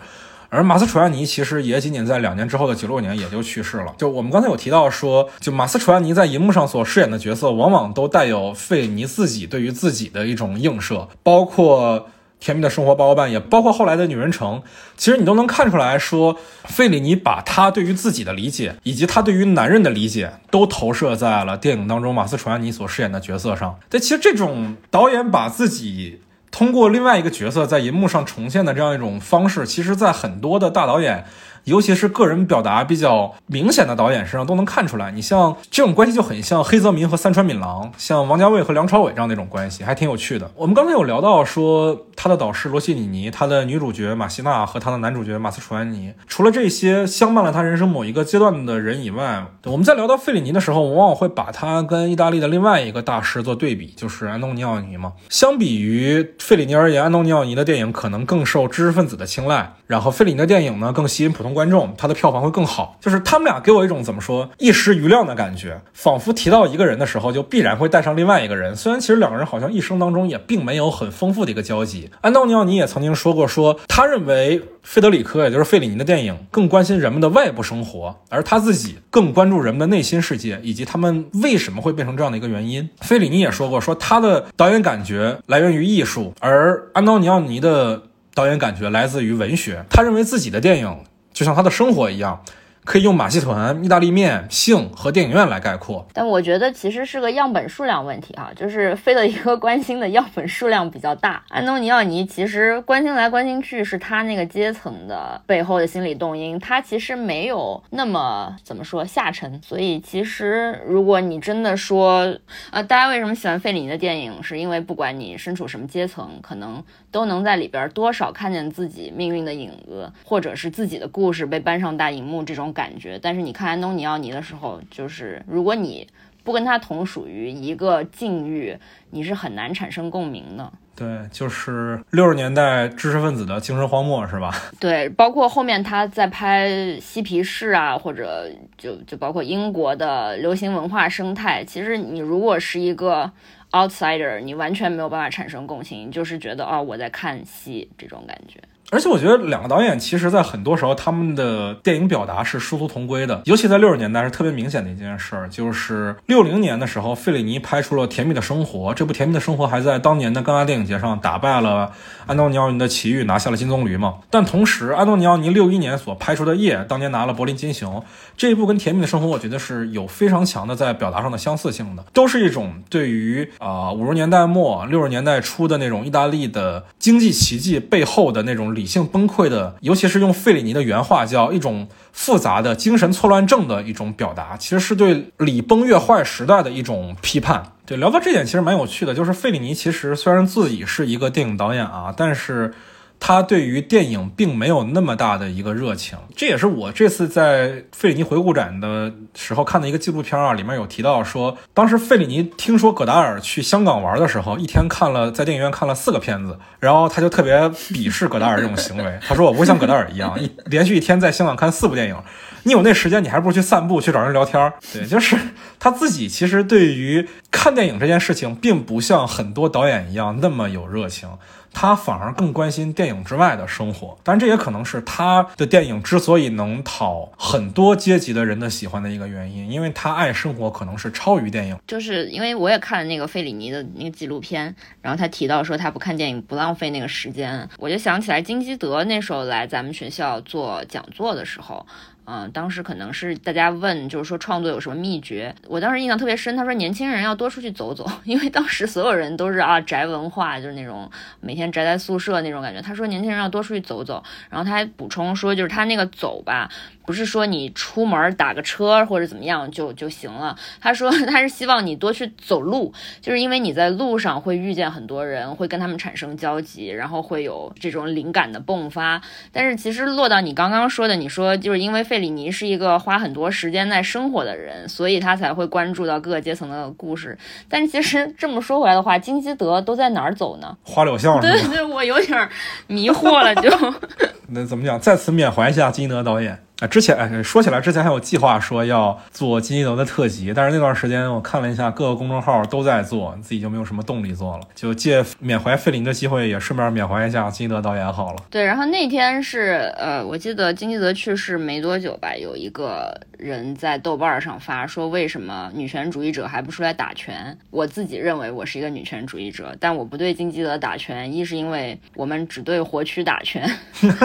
而马斯楚亚尼其实也仅仅在两年之后的九六年也就去世了。就我们刚才有提到说，就马斯楚亚尼在银幕上所饰演的角色，往往都带有费里尼自己对于自己的一种映射，包括。甜蜜的生活包包办也包括后来的女人城，其实你都能看出来说，费里尼把他对于自己的理解，以及他对于男人的理解，都投射在了电影当中马斯楚安尼所饰演的角色上。但其实这种导演把自己通过另外一个角色在银幕上重现的这样一种方式，其实在很多的大导演。尤其是个人表达比较明显的导演身上都能看出来，你像这种关系就很像黑泽明和三川敏郎，像王家卫和梁朝伟这样那种关系，还挺有趣的。我们刚才有聊到说他的导师罗西里尼，他的女主角马西娜和他的男主角马斯楚安尼，除了这些相伴了他人生某一个阶段的人以外，我们在聊到费里尼的时候，往往会把他跟意大利的另外一个大师做对比，就是安东尼奥尼嘛。相比于费里尼而言，安东尼奥尼的电影可能更受知识分子的青睐，然后费里尼的电影呢更吸引普通。观众他的票房会更好，就是他们俩给我一种怎么说一时余亮的感觉，仿佛提到一个人的时候，就必然会带上另外一个人。虽然其实两个人好像一生当中也并没有很丰富的一个交集。安东尼奥尼也曾经说过，说他认为费德里科，也就是费里尼的电影更关心人们的外部生活，而他自己更关注人们的内心世界以及他们为什么会变成这样的一个原因。费里尼也说过，说他的导演感觉来源于艺术，而安东尼奥尼的导演感觉来自于文学。他认为自己的电影。就像他的生活一样，可以用马戏团、意大利面、性和电影院来概括。但我觉得其实是个样本数量问题哈，就是费德一个 (laughs) 关心的样本数量比较大。安东尼奥尼其实关心来关心去是他那个阶层的背后的心理动因，他其实没有那么怎么说下沉。所以其实如果你真的说啊，大家为什么喜欢费里尼的电影，是因为不管你身处什么阶层，可能都能在里边多少看见自己命运的影子，或者是自己的故事被搬上大荧幕这种。感觉，但是你看安东尼奥尼的时候，就是如果你不跟他同属于一个境遇，你是很难产生共鸣的。对，就是六十年代知识分子的精神荒漠，是吧？对，包括后面他在拍《嬉皮士》啊，或者就就包括英国的流行文化生态。其实你如果是一个 outsider，你完全没有办法产生共情，就是觉得哦，我在看戏这种感觉。而且我觉得两个导演其实，在很多时候他们的电影表达是殊途同归的，尤其在六十年代是特别明显的一件事儿，就是六零年的时候，费里尼拍出了《甜蜜的生活》，这部《甜蜜的生活》还在当年的戛纳电影节上打败了安东尼奥尼的《奇遇》，拿下了金棕榈嘛。但同时，安东尼奥尼六一年所拍出的《夜》，当年拿了柏林金熊，这一部跟《甜蜜的生活》我觉得是有非常强的在表达上的相似性的，都是一种对于啊五十年代末六十年代初的那种意大利的经济奇迹背后的那种理理性崩溃的。的，尤其是用费里尼的原话，叫一种复杂的精神错乱症的一种表达，其实是对礼崩乐坏时代的一种批判。对，聊到这点其实蛮有趣的，就是费里尼其实虽然自己是一个电影导演啊，但是。他对于电影并没有那么大的一个热情，这也是我这次在费里尼回顾展的时候看的一个纪录片啊，里面有提到说，当时费里尼听说葛达尔去香港玩的时候，一天看了在电影院看了四个片子，然后他就特别鄙视葛达尔这种行为，他说我不会像葛达尔一样，一连续一天在香港看四部电影，你有那时间你还不如去散步去找人聊天对，就是他自己其实对于看电影这件事情，并不像很多导演一样那么有热情。他反而更关心电影之外的生活，但这也可能是他的电影之所以能讨很多阶级的人的喜欢的一个原因，因为他爱生活可能是超于电影。就是因为我也看了那个费里尼的那个纪录片，然后他提到说他不看电影不浪费那个时间，我就想起来金基德那时候来咱们学校做讲座的时候。嗯，当时可能是大家问，就是说创作有什么秘诀？我当时印象特别深，他说年轻人要多出去走走，(laughs) 因为当时所有人都是啊宅文化，就是那种每天宅在宿舍那种感觉。他说年轻人要多出去走走，然后他还补充说，就是他那个走吧。不是说你出门打个车或者怎么样就就行了。他说 (laughs) 他是希望你多去走路，就是因为你在路上会遇见很多人，会跟他们产生交集，然后会有这种灵感的迸发。但是其实落到你刚刚说的，你说就是因为费里尼是一个花很多时间在生活的人，所以他才会关注到各个阶层的故事。但是其实这么说回来的话，金基德都在哪儿走呢？(laughs) 花柳巷。对对，我有点迷惑了，就 (laughs) 那怎么讲？再次缅怀一下金基德导演。啊，之前哎，说起来之前还有计划说要做金基德的特辑，但是那段时间我看了一下各个公众号都在做，自己就没有什么动力做了。就借缅怀费林的机会，也顺便缅怀一下金基德导演好了。对，然后那天是呃，我记得金基德去世没多久吧，有一个人在豆瓣上发说，为什么女权主义者还不出来打拳？我自己认为我是一个女权主义者，但我不对金基德打拳，一是因为我们只对活蛆打拳，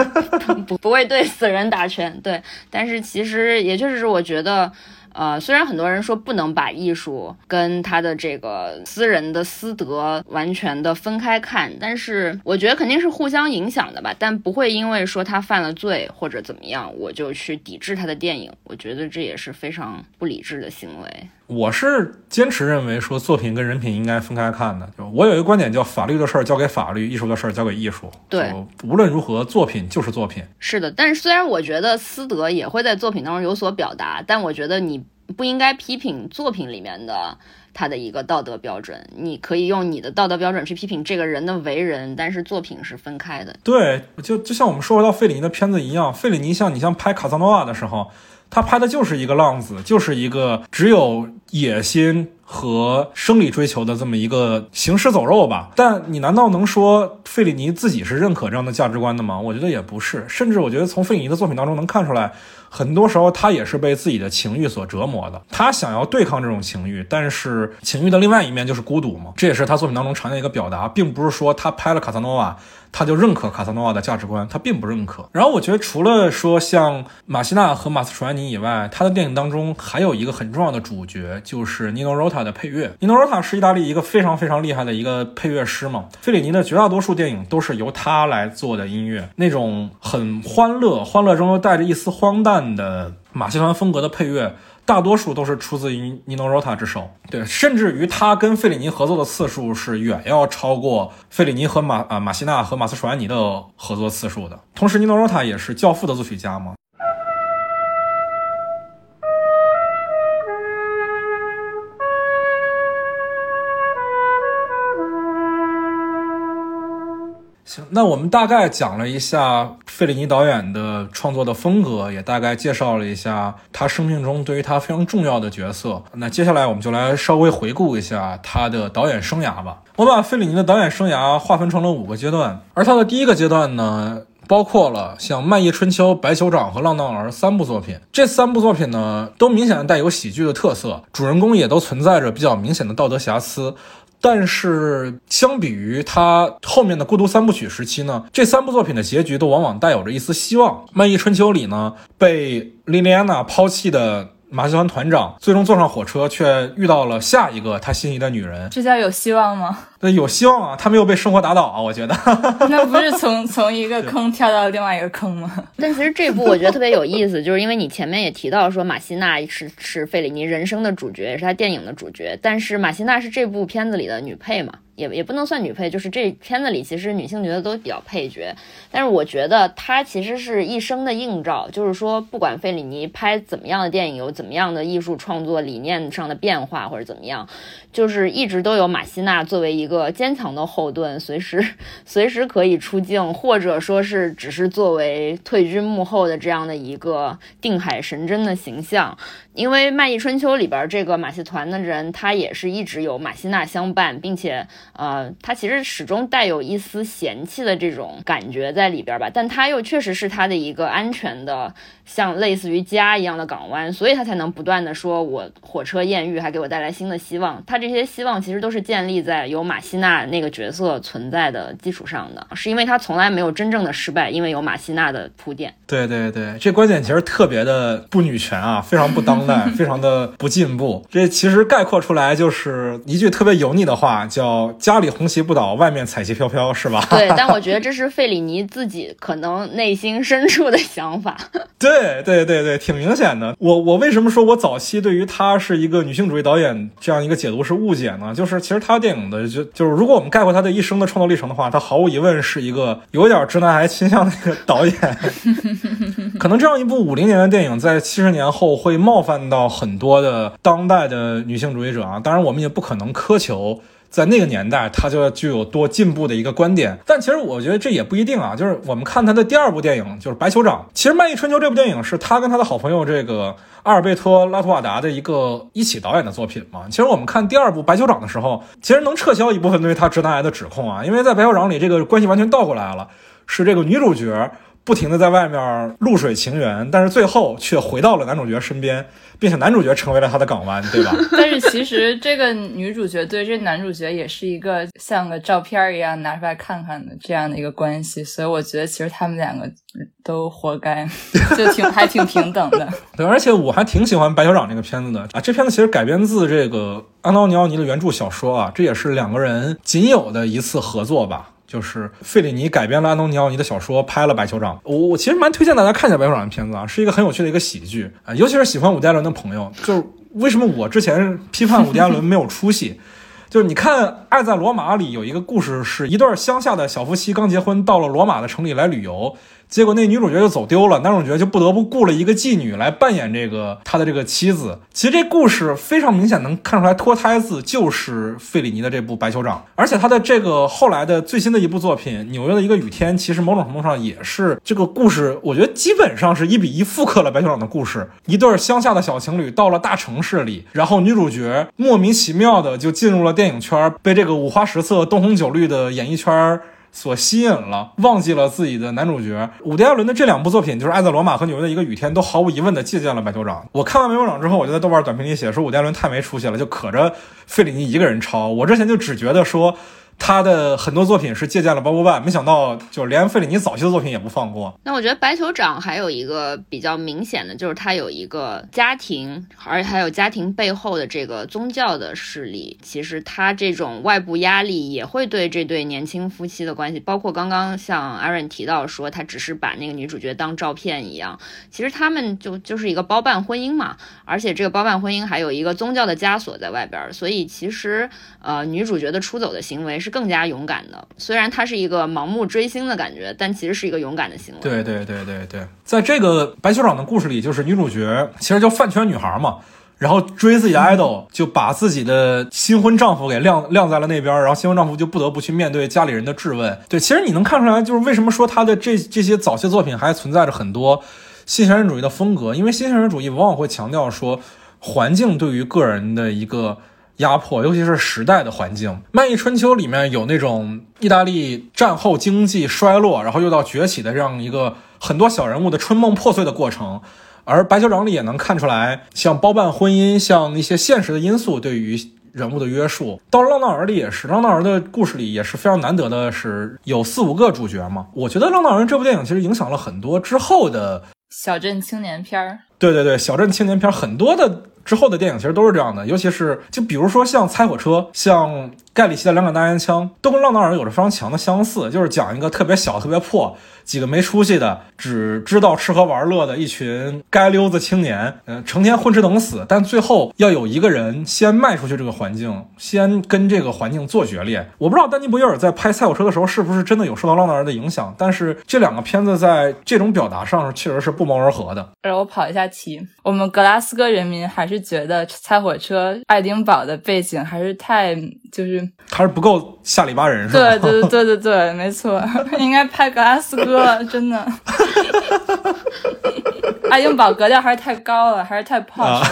(laughs) 不不会对死人打拳，对。但是其实也确实是，我觉得，呃，虽然很多人说不能把艺术跟他的这个私人的私德完全的分开看，但是我觉得肯定是互相影响的吧。但不会因为说他犯了罪或者怎么样，我就去抵制他的电影。我觉得这也是非常不理智的行为。我是坚持认为说作品跟人品应该分开看的。就我有一个观点，叫法律的事儿交给法律，艺术的事儿交给艺术。对，无论如何，作品就是作品。是的，但是虽然我觉得私德也会在作品当中有所表达，但我觉得你不应该批评作品里面的他的一个道德标准。你可以用你的道德标准去批评这个人的为人，但是作品是分开的。对，就就像我们说回到费里尼的片子一样，费里尼像你像拍卡萨诺瓦的时候。他拍的就是一个浪子，就是一个只有野心和生理追求的这么一个行尸走肉吧。但你难道能说费里尼自己是认可这样的价值观的吗？我觉得也不是。甚至我觉得从费里尼的作品当中能看出来，很多时候他也是被自己的情欲所折磨的。他想要对抗这种情欲，但是情欲的另外一面就是孤独嘛。这也是他作品当中常见一个表达，并不是说他拍了卡萨诺瓦。他就认可卡萨诺瓦的价值观，他并不认可。然后我觉得，除了说像马西娜和马斯楚安尼以外，他的电影当中还有一个很重要的主角，就是尼诺·罗塔的配乐。尼诺·罗塔是意大利一个非常非常厉害的一个配乐师嘛。费里尼的绝大多数电影都是由他来做的音乐，那种很欢乐、欢乐中又带着一丝荒诞的马戏团风格的配乐。大多数都是出自于尼诺·罗塔之手，对，甚至于他跟费里尼合作的次数是远要超过费里尼和马啊马西纳和马斯楚安尼的合作次数的。同时，尼诺·罗塔也是《教父》的作曲家嘛。行，那我们大概讲了一下费里尼导演的创作的风格，也大概介绍了一下他生命中对于他非常重要的角色。那接下来我们就来稍微回顾一下他的导演生涯吧。我把费里尼的导演生涯划分成了五个阶段，而他的第一个阶段呢，包括了像《漫意春秋》《白酋长》和《浪荡儿》三部作品。这三部作品呢，都明显的带有喜剧的特色，主人公也都存在着比较明显的道德瑕疵。但是，相比于他后面的孤独三部曲时期呢，这三部作品的结局都往往带有着一丝希望。《漫意春秋》里呢，被莉莉安娜抛弃的。马戏团团长最终坐上火车，却遇到了下一个他心仪的女人。这叫有希望吗？那有希望啊，他没有被生活打倒啊，我觉得。(laughs) 那不是从从一个坑跳到另外一个坑吗？(laughs) 但其实这部我觉得特别有意思，(laughs) 就是因为你前面也提到说马西娜是是费里尼人生的主角，也是他电影的主角，但是马西娜是这部片子里的女配嘛。也也不能算女配，就是这片子里其实女性角色都比较配角，但是我觉得她其实是一生的映照，就是说不管费里尼拍怎么样的电影，有怎么样的艺术创作理念上的变化或者怎么样，就是一直都有马西娜作为一个坚强的后盾，(laughs) 随时随时可以出镜，或者说是只是作为退居幕后的这样的一个定海神针的形象。因为《卖艺春秋》里边这个马戏团的人，他也是一直有马西娜相伴，并且，呃，他其实始终带有一丝嫌弃的这种感觉在里边吧。但他又确实是他的一个安全的，像类似于家一样的港湾，所以他才能不断的说我火车艳遇，还给我带来新的希望。他这些希望其实都是建立在有马西娜那个角色存在的基础上的，是因为他从来没有真正的失败，因为有马西娜的铺垫。对对对，这观点其实特别的不女权啊，非常不当代。(laughs) 非常的不进步，这其实概括出来就是一句特别油腻的话，叫“家里红旗不倒，外面彩旗飘飘”，是吧？对，但我觉得这是费里尼自己可能内心深处的想法。(laughs) 对对对对，挺明显的。我我为什么说我早期对于他是一个女性主义导演这样一个解读是误解呢？就是其实他电影的就就是如果我们概括他的一生的创作历程的话，他毫无疑问是一个有点直男癌倾向的一个导演。(laughs) 可能这样一部五零年的电影在七十年后会冒犯。到很多的当代的女性主义者啊，当然我们也不可能苛求在那个年代他就具有多进步的一个观点，但其实我觉得这也不一定啊。就是我们看他的第二部电影就是《白酋长》，其实《卖艺春秋》这部电影是他跟他的好朋友这个阿尔贝托·拉图瓦达的一个一起导演的作品嘛。其实我们看第二部《白酋长》的时候，其实能撤销一部分对于他直男癌的指控啊，因为在《白酋长》里这个关系完全倒过来了，是这个女主角不停的在外面露水情缘，但是最后却回到了男主角身边。并且男主角成为了他的港湾，对吧？(laughs) 但是其实这个女主角对这男主角也是一个像个照片一样拿出来看看的这样的一个关系，所以我觉得其实他们两个都活该，就挺还挺平等的。(laughs) 对，而且我还挺喜欢《白酋长》这个片子的啊。这片子其实改编自这个安东尼奥尼的原著小说啊，这也是两个人仅有的一次合作吧。就是费里尼改编了安东尼奥尼的小说，拍了《白酋长》。我我其实蛮推荐大家看一下《白酋长》的片子啊，是一个很有趣的一个喜剧啊，尤其是喜欢伍迪·艾伦的朋友。就是为什么我之前批判伍迪·艾伦没有出息，(laughs) 就是你看《爱在罗马》里有一个故事，是一对乡下的小夫妻刚结婚，到了罗马的城里来旅游。结果那女主角就走丢了，男主角就不得不雇了一个妓女来扮演这个他的这个妻子。其实这故事非常明显能看出来，脱胎自就是费里尼的这部《白酋长》，而且他的这个后来的最新的一部作品《纽约的一个雨天》，其实某种程度上也是这个故事，我觉得基本上是一比一复刻了《白酋长》的故事。一对乡下的小情侣到了大城市里，然后女主角莫名其妙的就进入了电影圈，被这个五花十色、灯红酒绿的演艺圈。所吸引了，忘记了自己的男主角。伍迪·艾伦的这两部作品，就是《爱在罗马》和《纽约的一个雨天》，都毫无疑问的借鉴了《白酋长》。我看完《白酋长》之后，我就在豆瓣短评里写说，伍迪·艾伦太没出息了，就可着费里尼一个人抄。我之前就只觉得说，他的很多作品是借鉴了 Bob One，没想到就连费里尼早期的作品也不放过。那我觉得白酋长还有一个比较明显的，就是他有一个家庭，而且还有家庭背后的这个宗教的势力。其实他这种外部压力也会对这对年轻夫妻的关系，包括刚刚像 Aaron 提到说，他只是把那个女主角当照片一样。其实他们就就是一个包办婚姻嘛，而且这个包办婚姻还有一个宗教的枷锁在外边，所以其实呃女主角的出走的行为是。更加勇敢的，虽然他是一个盲目追星的感觉，但其实是一个勇敢的行为。对对对对对，在这个白酋长的故事里，就是女主角其实叫饭圈女孩嘛，然后追自己的 idol，就把自己的新婚丈夫给晾晾在了那边，然后新婚丈夫就不得不去面对家里人的质问。对，其实你能看出来，就是为什么说他的这这些早期作品还存在着很多新现实主义的风格，因为新现实主义往往会强调说环境对于个人的一个。压迫，尤其是时代的环境，《漫溢春秋》里面有那种意大利战后经济衰落，然后又到崛起的这样一个很多小人物的春梦破碎的过程，而《白酋长》里也能看出来，像包办婚姻，像一些现实的因素对于人物的约束。到了《浪荡儿》里也是，《浪荡儿》的故事里也是非常难得的，是有四五个主角嘛。我觉得《浪荡儿》这部电影其实影响了很多之后的小镇青年片儿。对对对，小镇青年片很多的。之后的电影其实都是这样的，尤其是就比如说像《猜火车》，像盖里奇的《两杆大烟枪》，都跟《浪荡儿》有着非常强的相似，就是讲一个特别小、特别破。几个没出息的，只知道吃喝玩乐的一群街溜子青年，嗯，成天混吃等死，但最后要有一个人先迈出去这个环境，先跟这个环境做决裂。我不知道丹尼·博伊尔在拍《赛火车》的时候是不是真的有受到浪荡儿的影响，但是这两个片子在这种表达上确实是不谋而合的。让我跑一下题，我们格拉斯哥人民还是觉得《猜火车》爱丁堡的背景还是太就是还是不够下里巴人，是吧？对对对对对，没错，(laughs) 应该拍格拉斯哥。真的，(laughs) 爱丁堡格调还是太高了，还是太 posh。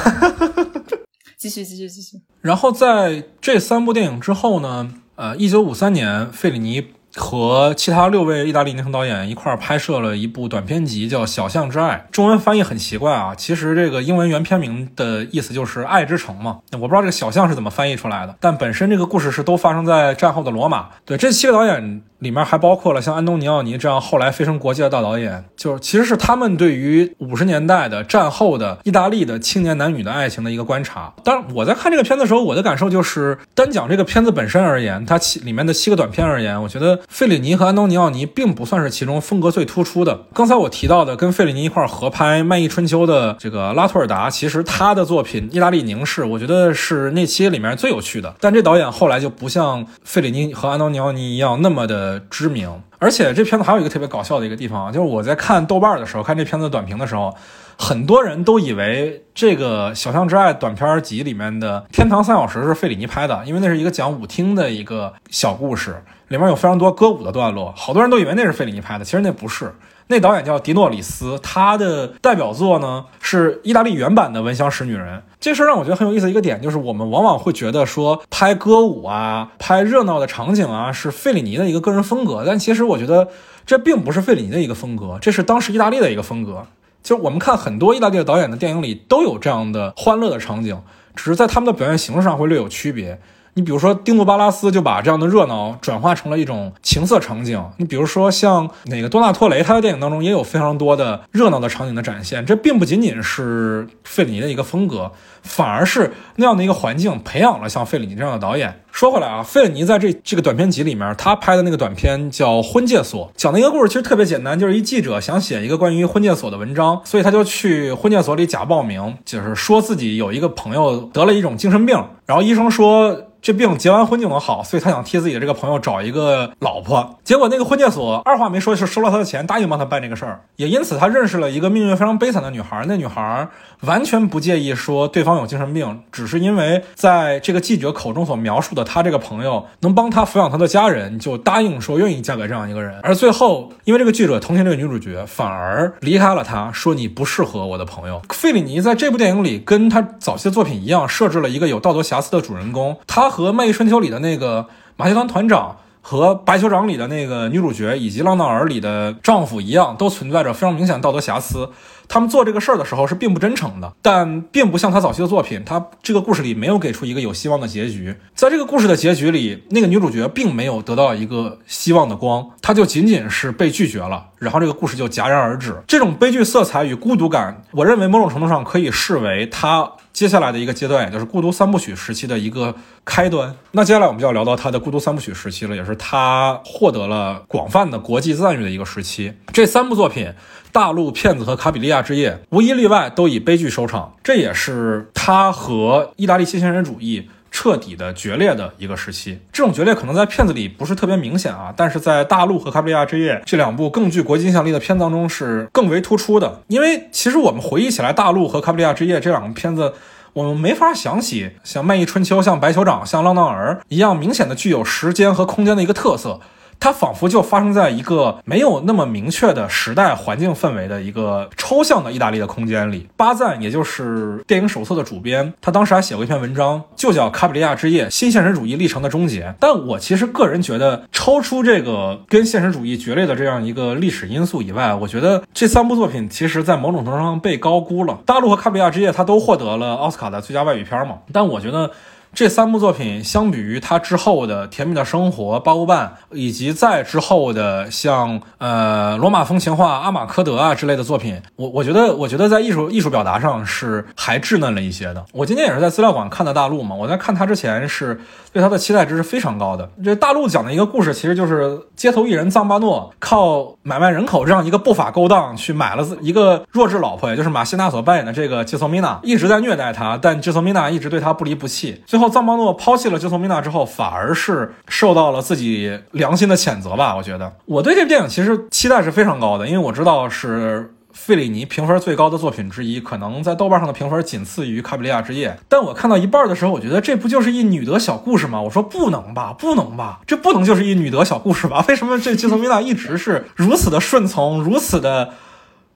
(laughs) 继续，继续，继续。然后在这三部电影之后呢？呃，一九五三年，费里尼。和其他六位意大利年轻导演一块拍摄了一部短片集，叫《小巷之爱》。中文翻译很奇怪啊，其实这个英文原片名的意思就是“爱之城”嘛。我不知道这个小巷是怎么翻译出来的，但本身这个故事是都发生在战后的罗马。对，这七个导演里面还包括了像安东尼奥尼这样后来飞升国际的大导演，就是其实是他们对于五十年代的战后的意大利的青年男女的爱情的一个观察。当然，我在看这个片子的时候，我的感受就是单讲这个片子本身而言，它七里面的七个短片而言，我觉得。费里尼和安东尼奥尼并不算是其中风格最突出的。刚才我提到的跟费里尼一块合拍《卖艺春秋》的这个拉托尔达，其实他的作品《意大利凝视》，我觉得是那期里面最有趣的。但这导演后来就不像费里尼和安东尼奥尼一样那么的呃知名。而且这片子还有一个特别搞笑的一个地方，就是我在看豆瓣的时候，看这片子短评的时候，很多人都以为这个《小巷之爱》短片集里面的《天堂三小时》是费里尼拍的，因为那是一个讲舞厅的一个小故事。里面有非常多歌舞的段落，好多人都以为那是费里尼拍的，其实那不是。那导演叫迪诺里斯，他的代表作呢是意大利原版的《闻香识女人》。这事儿让我觉得很有意思的一个点，就是我们往往会觉得说拍歌舞啊、拍热闹的场景啊是费里尼的一个个人风格，但其实我觉得这并不是费里尼的一个风格，这是当时意大利的一个风格。就是我们看很多意大利的导演的电影里都有这样的欢乐的场景，只是在他们的表现形式上会略有区别。你比如说，丁杜巴拉斯就把这样的热闹转化成了一种情色场景。你比如说，像那个多纳托雷，他的电影当中也有非常多的热闹的场景的展现。这并不仅仅是费里尼的一个风格，反而是那样的一个环境培养了像费里尼这样的导演。说回来啊，费里尼在这这个短片集里面，他拍的那个短片叫《婚介所》，讲的一个故事其实特别简单，就是一记者想写一个关于婚介所的文章，所以他就去婚介所里假报名，就是说自己有一个朋友得了一种精神病，然后医生说。这病结完婚就能好，所以他想替自己的这个朋友找一个老婆。结果那个婚介所二话没说就收了他的钱，答应帮他办这个事儿。也因此他认识了一个命运非常悲惨的女孩。那女孩完全不介意说对方有精神病，只是因为在这个记者口中所描述的他这个朋友能帮他抚养他的家人，就答应说愿意嫁给这样一个人。而最后因为这个记者同情这个女主角，反而离开了他，说你不适合我的朋友。费里尼在这部电影里跟他早期的作品一样，设置了一个有道德瑕疵的主人公。他。和《卖艺春秋》里的那个马戏团团长和《白酋长》里的那个女主角以及《浪荡儿》里的丈夫一样，都存在着非常明显道德瑕疵。他们做这个事儿的时候是并不真诚的，但并不像他早期的作品，他这个故事里没有给出一个有希望的结局。在这个故事的结局里，那个女主角并没有得到一个希望的光，她就仅仅是被拒绝了，然后这个故事就戛然而止。这种悲剧色彩与孤独感，我认为某种程度上可以视为他接下来的一个阶段，也就是孤独三部曲时期的一个开端。那接下来我们就要聊到他的孤独三部曲时期了，也是他获得了广泛的国际赞誉的一个时期。这三部作品。大陆骗子和卡比利亚之夜无一例外都以悲剧收场，这也是他和意大利新现实主义彻底的决裂的一个时期。这种决裂可能在片子里不是特别明显啊，但是在大陆和卡布里亚之夜这两部更具国际影响力的片当中是更为突出的。因为其实我们回忆起来，大陆和卡布里亚之夜这两个片子，我们没法想起像《卖艺春秋》、像《白酋长》、像《浪荡儿》一样明显的具有时间和空间的一个特色。它仿佛就发生在一个没有那么明确的时代环境氛围的一个抽象的意大利的空间里。巴赞，也就是电影手册的主编，他当时还写过一篇文章，就叫《卡比利亚之夜：新现实主义历程的终结》。但我其实个人觉得，超出这个跟现实主义决裂的这样一个历史因素以外，我觉得这三部作品其实在某种程度上被高估了。大陆和卡比利亚之夜，它都获得了奥斯卡的最佳外语片嘛，但我觉得。这三部作品相比于他之后的《甜蜜的生活》《八五半》，以及再之后的像呃《罗马风情画》《阿马科德》啊之类的作品，我我觉得我觉得在艺术艺术表达上是还稚嫩了一些的。我今天也是在资料馆看的大陆嘛，我在看他之前是对他的期待值是非常高的。这大陆讲的一个故事，其实就是街头艺人藏巴诺靠买卖人口这样一个不法勾当去买了一个弱智老婆，也就是马西娜所扮演的这个吉索米娜，一直在虐待他，但吉索米娜一直对他不离不弃。后，藏巴诺抛弃了杰索米娜之后，反而是受到了自己良心的谴责吧？我觉得我对这部电影其实期待是非常高的，因为我知道是费里尼评分最高的作品之一，可能在豆瓣上的评分仅次于《卡比利亚之夜》。但我看到一半的时候，我觉得这不就是一女德小故事吗？我说不能吧，不能吧，这不能就是一女德小故事吧？为什么这杰索米娜一直是如此的顺从，如此的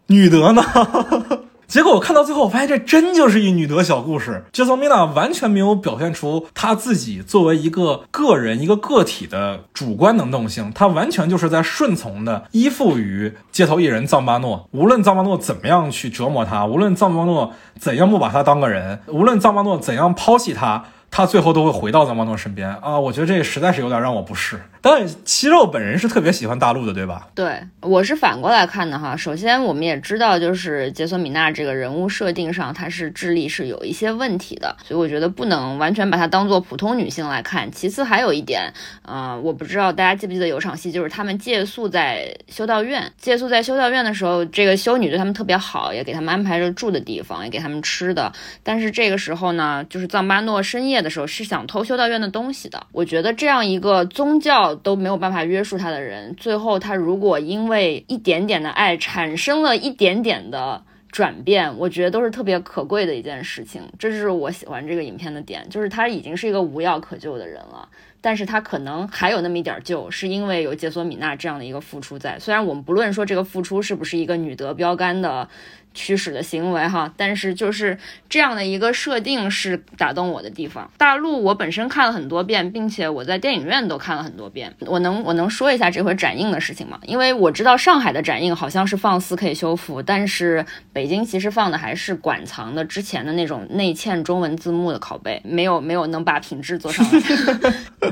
女德呢？(laughs) 结果我看到最后，我发现这真就是一女德小故事。杰索米娜完全没有表现出她自己作为一个个人、一个个体的主观能动性，她完全就是在顺从的依附于街头艺人藏巴诺。无论藏巴诺怎么样去折磨她，无论藏巴诺怎样不把她当个人，无论藏巴诺怎样抛弃她。他最后都会回到藏巴诺身边啊！我觉得这实在是有点让我不适。当然七肉本人是特别喜欢大陆的，对吧？对，我是反过来看的哈。首先，我们也知道，就是杰索米娜这个人物设定上，她是智力是有一些问题的，所以我觉得不能完全把她当做普通女性来看。其次，还有一点，呃，我不知道大家记不记得有场戏，就是他们借宿在修道院，借宿在修道院的时候，这个修女对他们特别好，也给他们安排着住的地方，也给他们吃的。但是这个时候呢，就是藏巴诺深夜。的时候是想偷修道院的东西的。我觉得这样一个宗教都没有办法约束他的人，最后他如果因为一点点的爱产生了一点点的转变，我觉得都是特别可贵的一件事情。这是我喜欢这个影片的点，就是他已经是一个无药可救的人了，但是他可能还有那么一点救，是因为有杰索米娜这样的一个付出在。虽然我们不论说这个付出是不是一个女德标杆的。驱使的行为哈，但是就是这样的一个设定是打动我的地方。大陆我本身看了很多遍，并且我在电影院都看了很多遍。我能我能说一下这回展映的事情吗？因为我知道上海的展映好像是放 4K 修复，但是北京其实放的还是馆藏的之前的那种内嵌中文字幕的拷贝，没有没有能把品质做上来。(laughs)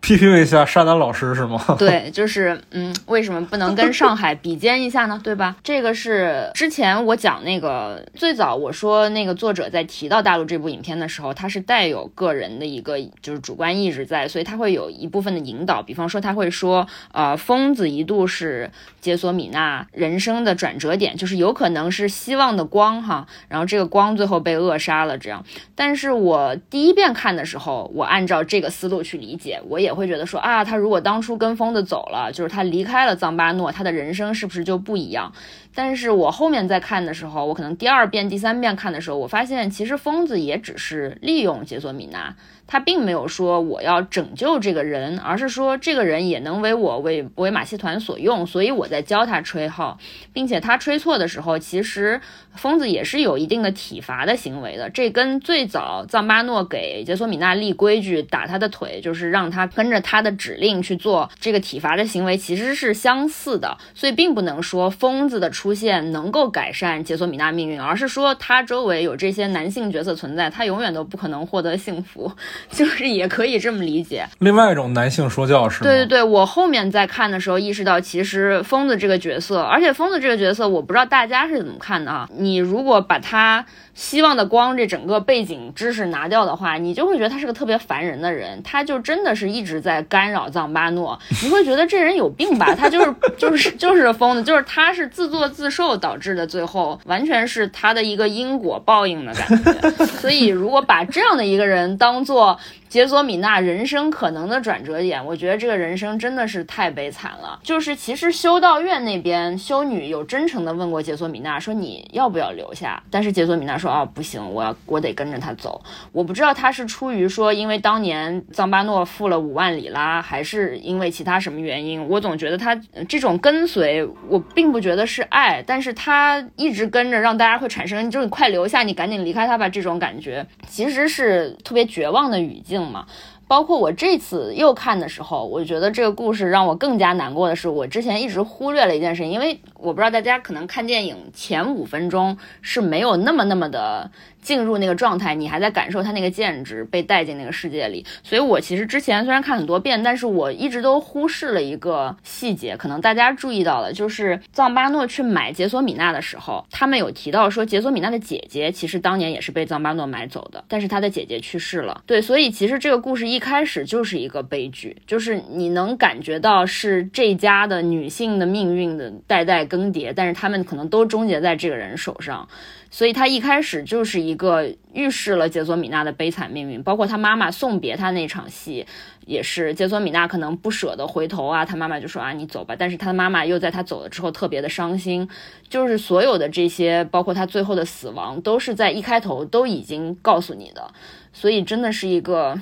批评一下沙丹老师是吗？(laughs) 对，就是嗯，为什么不能跟上海比肩一下呢？对吧？这个是之前我讲那个最早我说那个作者在提到大陆这部影片的时候，他是带有个人的一个就是主观意识在，所以他会有一部分的引导。比方说他会说，呃，疯子一度是杰索米娜人生的转折点，就是有可能是希望的光哈，然后这个光最后被扼杀了这样。但是我第一遍看的时候，我按照这个思路去理解，我也。也会觉得说啊，他如果当初跟疯子走了，就是他离开了藏巴诺，他的人生是不是就不一样？但是我后面在看的时候，我可能第二遍、第三遍看的时候，我发现其实疯子也只是利用杰索米娜。他并没有说我要拯救这个人，而是说这个人也能为我为为马戏团所用，所以我在教他吹号，并且他吹错的时候，其实疯子也是有一定的体罚的行为的。这跟最早藏巴诺给杰索米娜立规矩打他的腿，就是让他跟着他的指令去做这个体罚的行为，其实是相似的。所以并不能说疯子的出现能够改善杰索米娜命运，而是说他周围有这些男性角色存在，他永远都不可能获得幸福，(laughs) 就是也可以这么理解。另外一种男性说教是吗？对对对，我后面在看的时候意识到，其实疯子这个角色，而且疯子这个角色，我不知道大家是怎么看的啊？你如果把他。希望的光这整个背景知识拿掉的话，你就会觉得他是个特别烦人的人，他就真的是一直在干扰藏巴诺，你会觉得这人有病吧？他就是 (laughs) 就是就是疯子，就是他是自作自受导致的，最后完全是他的一个因果报应的感觉。所以如果把这样的一个人当做。哦。杰索米娜人生可能的转折点，我觉得这个人生真的是太悲惨了。就是其实修道院那边修女有真诚的问过杰索米娜，说你要不要留下？但是杰索米娜说，哦，不行，我要我得跟着他走。我不知道他是出于说因为当年藏巴诺付了五万里拉，还是因为其他什么原因。我总觉得他这种跟随，我并不觉得是爱，但是他一直跟着，让大家会产生就是快留下，你赶紧离开他吧这种感觉，其实是特别绝望的语境。嘛，包括我这次又看的时候，我觉得这个故事让我更加难过的是，我之前一直忽略了一件事情，因为我不知道大家可能看电影前五分钟是没有那么那么的。进入那个状态，你还在感受他那个剑值被带进那个世界里。所以我其实之前虽然看很多遍，但是我一直都忽视了一个细节，可能大家注意到了，就是藏巴诺去买杰索米娜的时候，他们有提到说杰索米娜的姐姐其实当年也是被藏巴诺买走的，但是他的姐姐去世了。对，所以其实这个故事一开始就是一个悲剧，就是你能感觉到是这家的女性的命运的代代更迭，但是他们可能都终结在这个人手上。所以他一开始就是一个预示了杰索米娜的悲惨命运，包括他妈妈送别他那场戏，也是杰索米娜可能不舍得回头啊，他妈妈就说啊你走吧，但是他的妈妈又在他走了之后特别的伤心，就是所有的这些，包括他最后的死亡，都是在一开头都已经告诉你的，所以真的是一个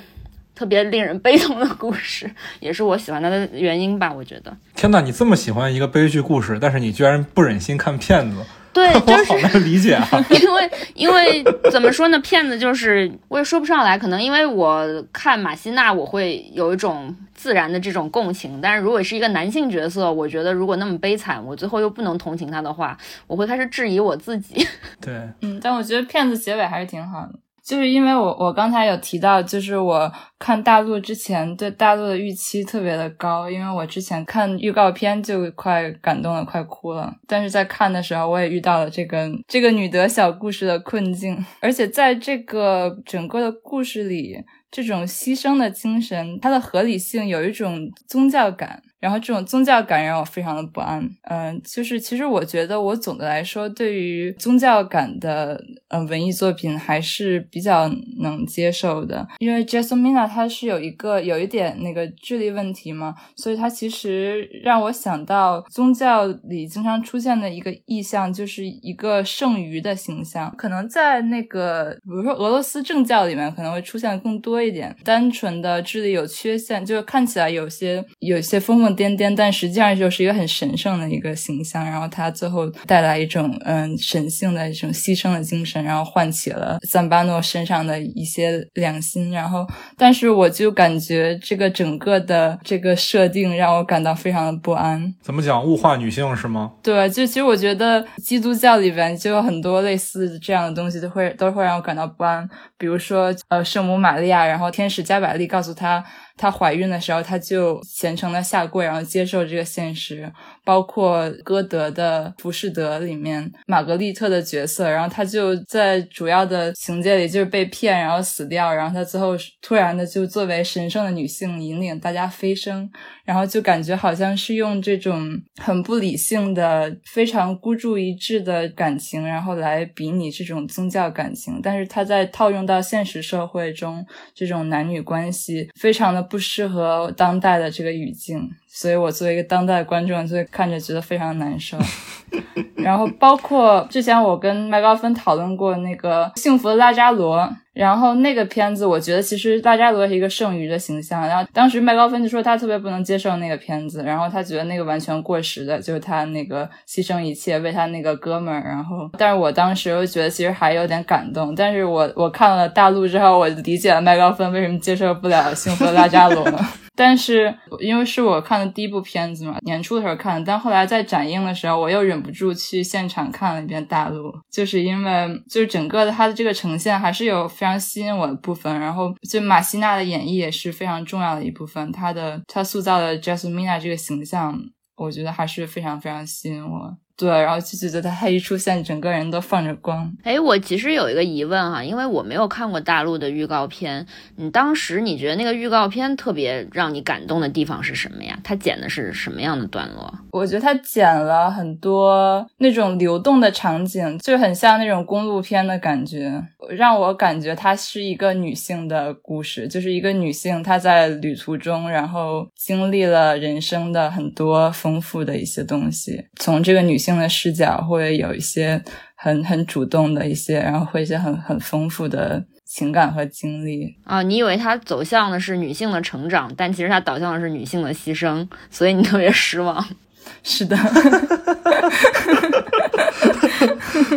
特别令人悲痛的故事，(laughs) 也是我喜欢他的原因吧，我觉得。天哪，你这么喜欢一个悲剧故事，但是你居然不忍心看片子。对，(laughs) 就是好难理解啊。(laughs) 因为因为怎么说呢，骗子就是我也说不上来。可能因为我看马西娜，我会有一种自然的这种共情。但是如果是一个男性角色，我觉得如果那么悲惨，我最后又不能同情他的话，我会开始质疑我自己。(laughs) 对，嗯，但我觉得骗子结尾还是挺好的。就是因为我我刚才有提到，就是我看大陆之前对大陆的预期特别的高，因为我之前看预告片就快感动的快哭了，但是在看的时候我也遇到了这个这个女德小故事的困境，而且在这个整个的故事里，这种牺牲的精神，它的合理性有一种宗教感。然后这种宗教感让我非常的不安，嗯，就是其实我觉得我总的来说对于宗教感的呃文艺作品还是比较能接受的，因为 Jasmina 她是有一个有一点那个智力问题嘛，所以它其实让我想到宗教里经常出现的一个意象，就是一个剩余的形象，可能在那个比如说俄罗斯正教里面可能会出现的更多一点，单纯的智力有缺陷，就是看起来有些有些疯疯。癫癫，但实际上就是一个很神圣的一个形象。然后他最后带来一种嗯神性的一种牺牲的精神，然后唤起了赞巴诺身上的一些良心。然后，但是我就感觉这个整个的这个设定让我感到非常的不安。怎么讲？物化女性是吗？对，就其实我觉得基督教里边就有很多类似这样的东西，都会都会让我感到不安。比如说，呃，圣母玛利亚，然后天使加百利告诉她。她怀孕的时候，她就虔诚的下跪，然后接受这个现实。包括歌德的《浮士德》里面玛格丽特的角色，然后她就在主要的情节里就是被骗，然后死掉，然后她最后突然的就作为神圣的女性引领大家飞升，然后就感觉好像是用这种很不理性的、非常孤注一掷的感情，然后来比拟这种宗教感情。但是她在套用到现实社会中，这种男女关系非常的不适合当代的这个语境。所以我作为一个当代观众，就看着觉得非常难受。(laughs) 然后包括之前我跟麦高芬讨论过那个《幸福的拉扎罗》，然后那个片子，我觉得其实拉扎罗是一个剩余的形象。然后当时麦高芬就说他特别不能接受那个片子，然后他觉得那个完全过时的，就是他那个牺牲一切为他那个哥们儿。然后，但是我当时又觉得其实还有点感动。但是我我看了大陆之后，我理解了麦高芬为什么接受不了《幸福的拉扎罗》。(laughs) 但是因为是我看的第一部片子嘛，年初的时候看的，但后来在展映的时候，我又忍不住去现场看了一遍大陆，就是因为就是整个的它的这个呈现还是有非常吸引我的部分，然后就马西娜的演绎也是非常重要的一部分，她的她塑造的 Jasmina 这个形象，我觉得还是非常非常吸引我。对，然后就觉得他一出现，整个人都放着光。哎，我其实有一个疑问哈，因为我没有看过大陆的预告片。你当时你觉得那个预告片特别让你感动的地方是什么呀？他剪的是什么样的段落？我觉得他剪了很多那种流动的场景，就很像那种公路片的感觉，让我感觉它是一个女性的故事，就是一个女性她在旅途中，然后经历了人生的很多丰富的一些东西，从这个女性。性的视角会有一些很很主动的一些，然后会一些很很丰富的情感和经历啊。你以为他走向的是女性的成长，但其实他导向的是女性的牺牲，所以你特别失望。是的，(laughs)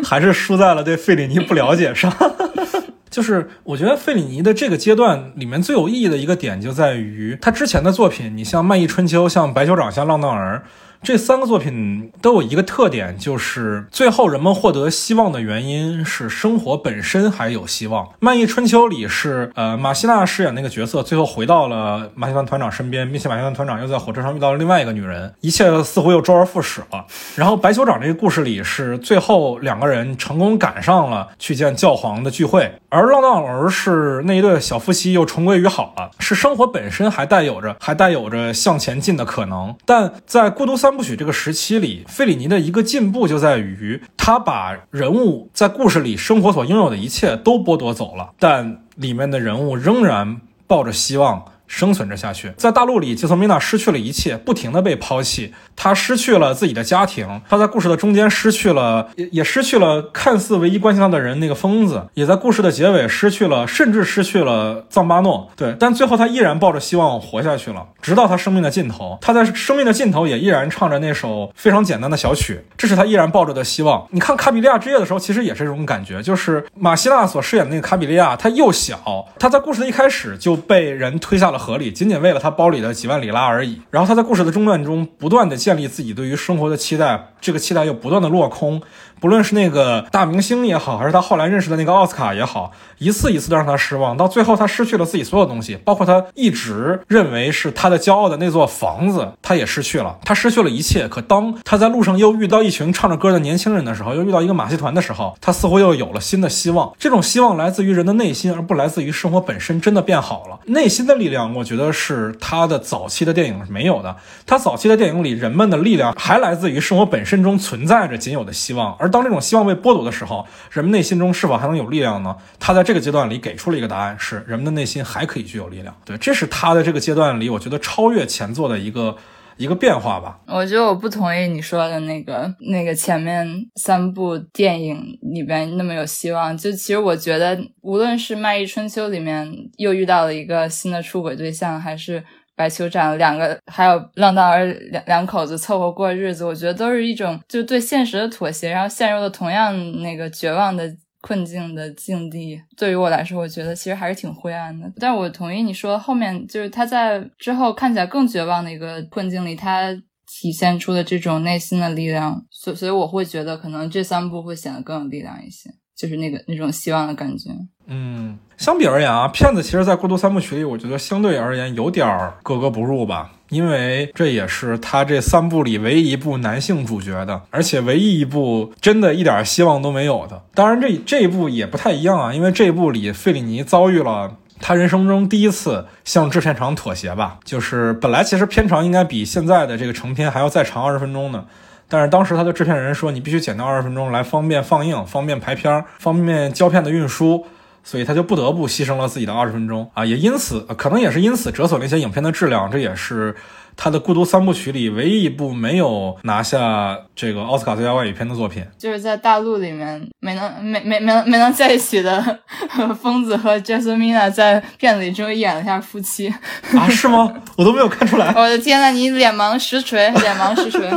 还是输在了对费里尼不了解上。(laughs) 就是我觉得费里尼的这个阶段里面最有意义的一个点就在于他之前的作品，你像《漫溢春秋》、像《白酋长》、像《浪荡儿》。这三个作品都有一个特点，就是最后人们获得希望的原因是生活本身还有希望。《漫溢春秋》里是呃马西娜饰演那个角色，最后回到了马戏团团长身边，并且马戏团团长又在火车上遇到了另外一个女人，一切似乎又周而复始了。然后白酋长这个故事里是最后两个人成功赶上了去见教皇的聚会，而浪荡儿是那一对小夫妻又重归于好了，是生活本身还带有着还带有着向前进的可能，但在孤独三。三部曲这个时期里，费里尼的一个进步就在于，他把人物在故事里生活所拥有的一切都剥夺走了，但里面的人物仍然抱着希望。生存着下去，在大陆里，杰索米娜失去了一切，不停的被抛弃。她失去了自己的家庭，她在故事的中间失去了，也也失去了看似唯一关心她的人那个疯子，也在故事的结尾失去了，甚至失去了藏巴诺。对，但最后她依然抱着希望活下去了，直到她生命的尽头。她在生命的尽头也依然唱着那首非常简单的小曲，这是她依然抱着的希望。你看《卡比利亚之夜》的时候，其实也是这种感觉，就是马西娜所饰演的那个卡比利亚，她幼小，她在故事的一开始就被人推下了。合理，仅仅为了他包里的几万里拉而已。然后他在故事的中段中，不断的建立自己对于生活的期待，这个期待又不断的落空。不论是那个大明星也好，还是他后来认识的那个奥斯卡也好，一次一次的让他失望，到最后他失去了自己所有东西，包括他一直认为是他的骄傲的那座房子，他也失去了，他失去了一切。可当他在路上又遇到一群唱着歌的年轻人的时候，又遇到一个马戏团的时候，他似乎又有了新的希望。这种希望来自于人的内心，而不来自于生活本身真的变好了。内心的力量，我觉得是他的早期的电影是没有的。他早期的电影里，人们的力量还来自于生活本身中存在着仅有的希望，而当这种希望被剥夺的时候，人们内心中是否还能有力量呢？他在这个阶段里给出了一个答案：是人们的内心还可以具有力量。对，这是他的这个阶段里，我觉得超越前作的一个一个变化吧。我觉得我不同意你说的那个那个前面三部电影里边那么有希望。就其实我觉得，无论是《卖艺春秋》里面又遇到了一个新的出轨对象，还是。白酋长两个，还有浪荡儿两两口子凑合过日子，我觉得都是一种就是对现实的妥协，然后陷入了同样那个绝望的困境的境地。对于我来说，我觉得其实还是挺灰暗的。但我同意你说后面就是他在之后看起来更绝望的一个困境里，他体现出的这种内心的力量。所所以我会觉得可能这三部会显得更有力量一些。就是那个那种希望的感觉。嗯，相比而言啊，骗子其实，在过渡三部曲里，我觉得相对而言有点儿格格不入吧。因为这也是他这三部里唯一一部男性主角的，而且唯一一部真的一点希望都没有的。当然，这这一部也不太一样啊，因为这一部里费里尼遭遇了他人生中第一次向制片厂妥协吧。就是本来其实片长应该比现在的这个成片还要再长二十分钟呢。但是当时他的制片人说，你必须剪掉二十分钟来方便放映、方便排片、方便胶片的运输，所以他就不得不牺牲了自己的二十分钟啊，也因此可能也是因此折损了一些影片的质量，这也是。他的《孤独三部曲》里唯一一部没有拿下这个奥斯卡最佳外语片的作品，就是在大陆里面没能没没没没能在一起的 (laughs) 疯子和 Jasmina 在片子里终于演了一下夫妻啊？是吗？我都没有看出来。(laughs) 我的天呐，你脸盲实锤，脸盲实锤。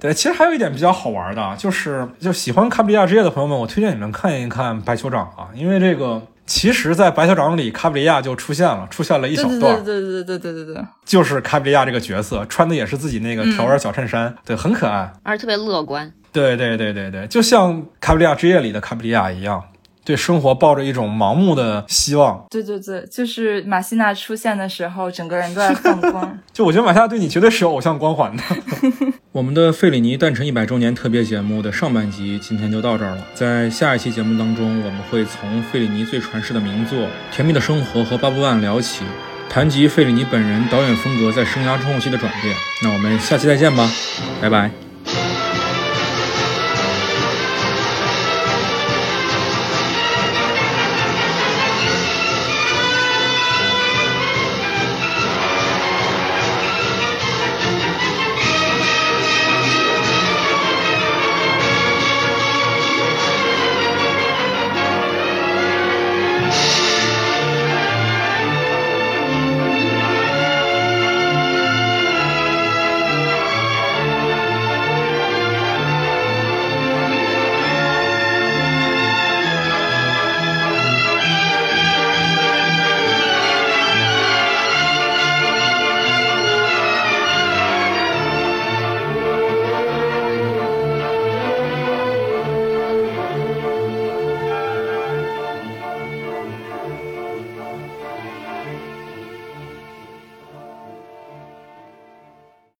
对，其实还有一点比较好玩的，就是就喜欢《卡比利亚之夜》的朋友们，我推荐你们看一看《白酋长》啊，因为这个。其实，在《白酋长》里，卡布里亚就出现了，出现了一小段，对对对对对对对对，就是卡布里亚这个角色，穿的也是自己那个条纹小衬衫，对，很可爱，而且特别乐观。对对对对对，就像《卡布里亚之夜》里的卡布里亚一样。对生活抱着一种盲目的希望。对对对，就是马西娜出现的时候，整个人都在放光。(laughs) 就我觉得马西娜对你绝对是有偶像光环的。(laughs) 我们的费里尼诞辰一百周年特别节目的上半集今天就到这儿了。在下一期节目当中，我们会从费里尼最传世的名作《甜蜜的生活》和《巴布万》聊起，谈及费里尼本人导演风格在生涯中后期的转变。那我们下期再见吧，拜拜。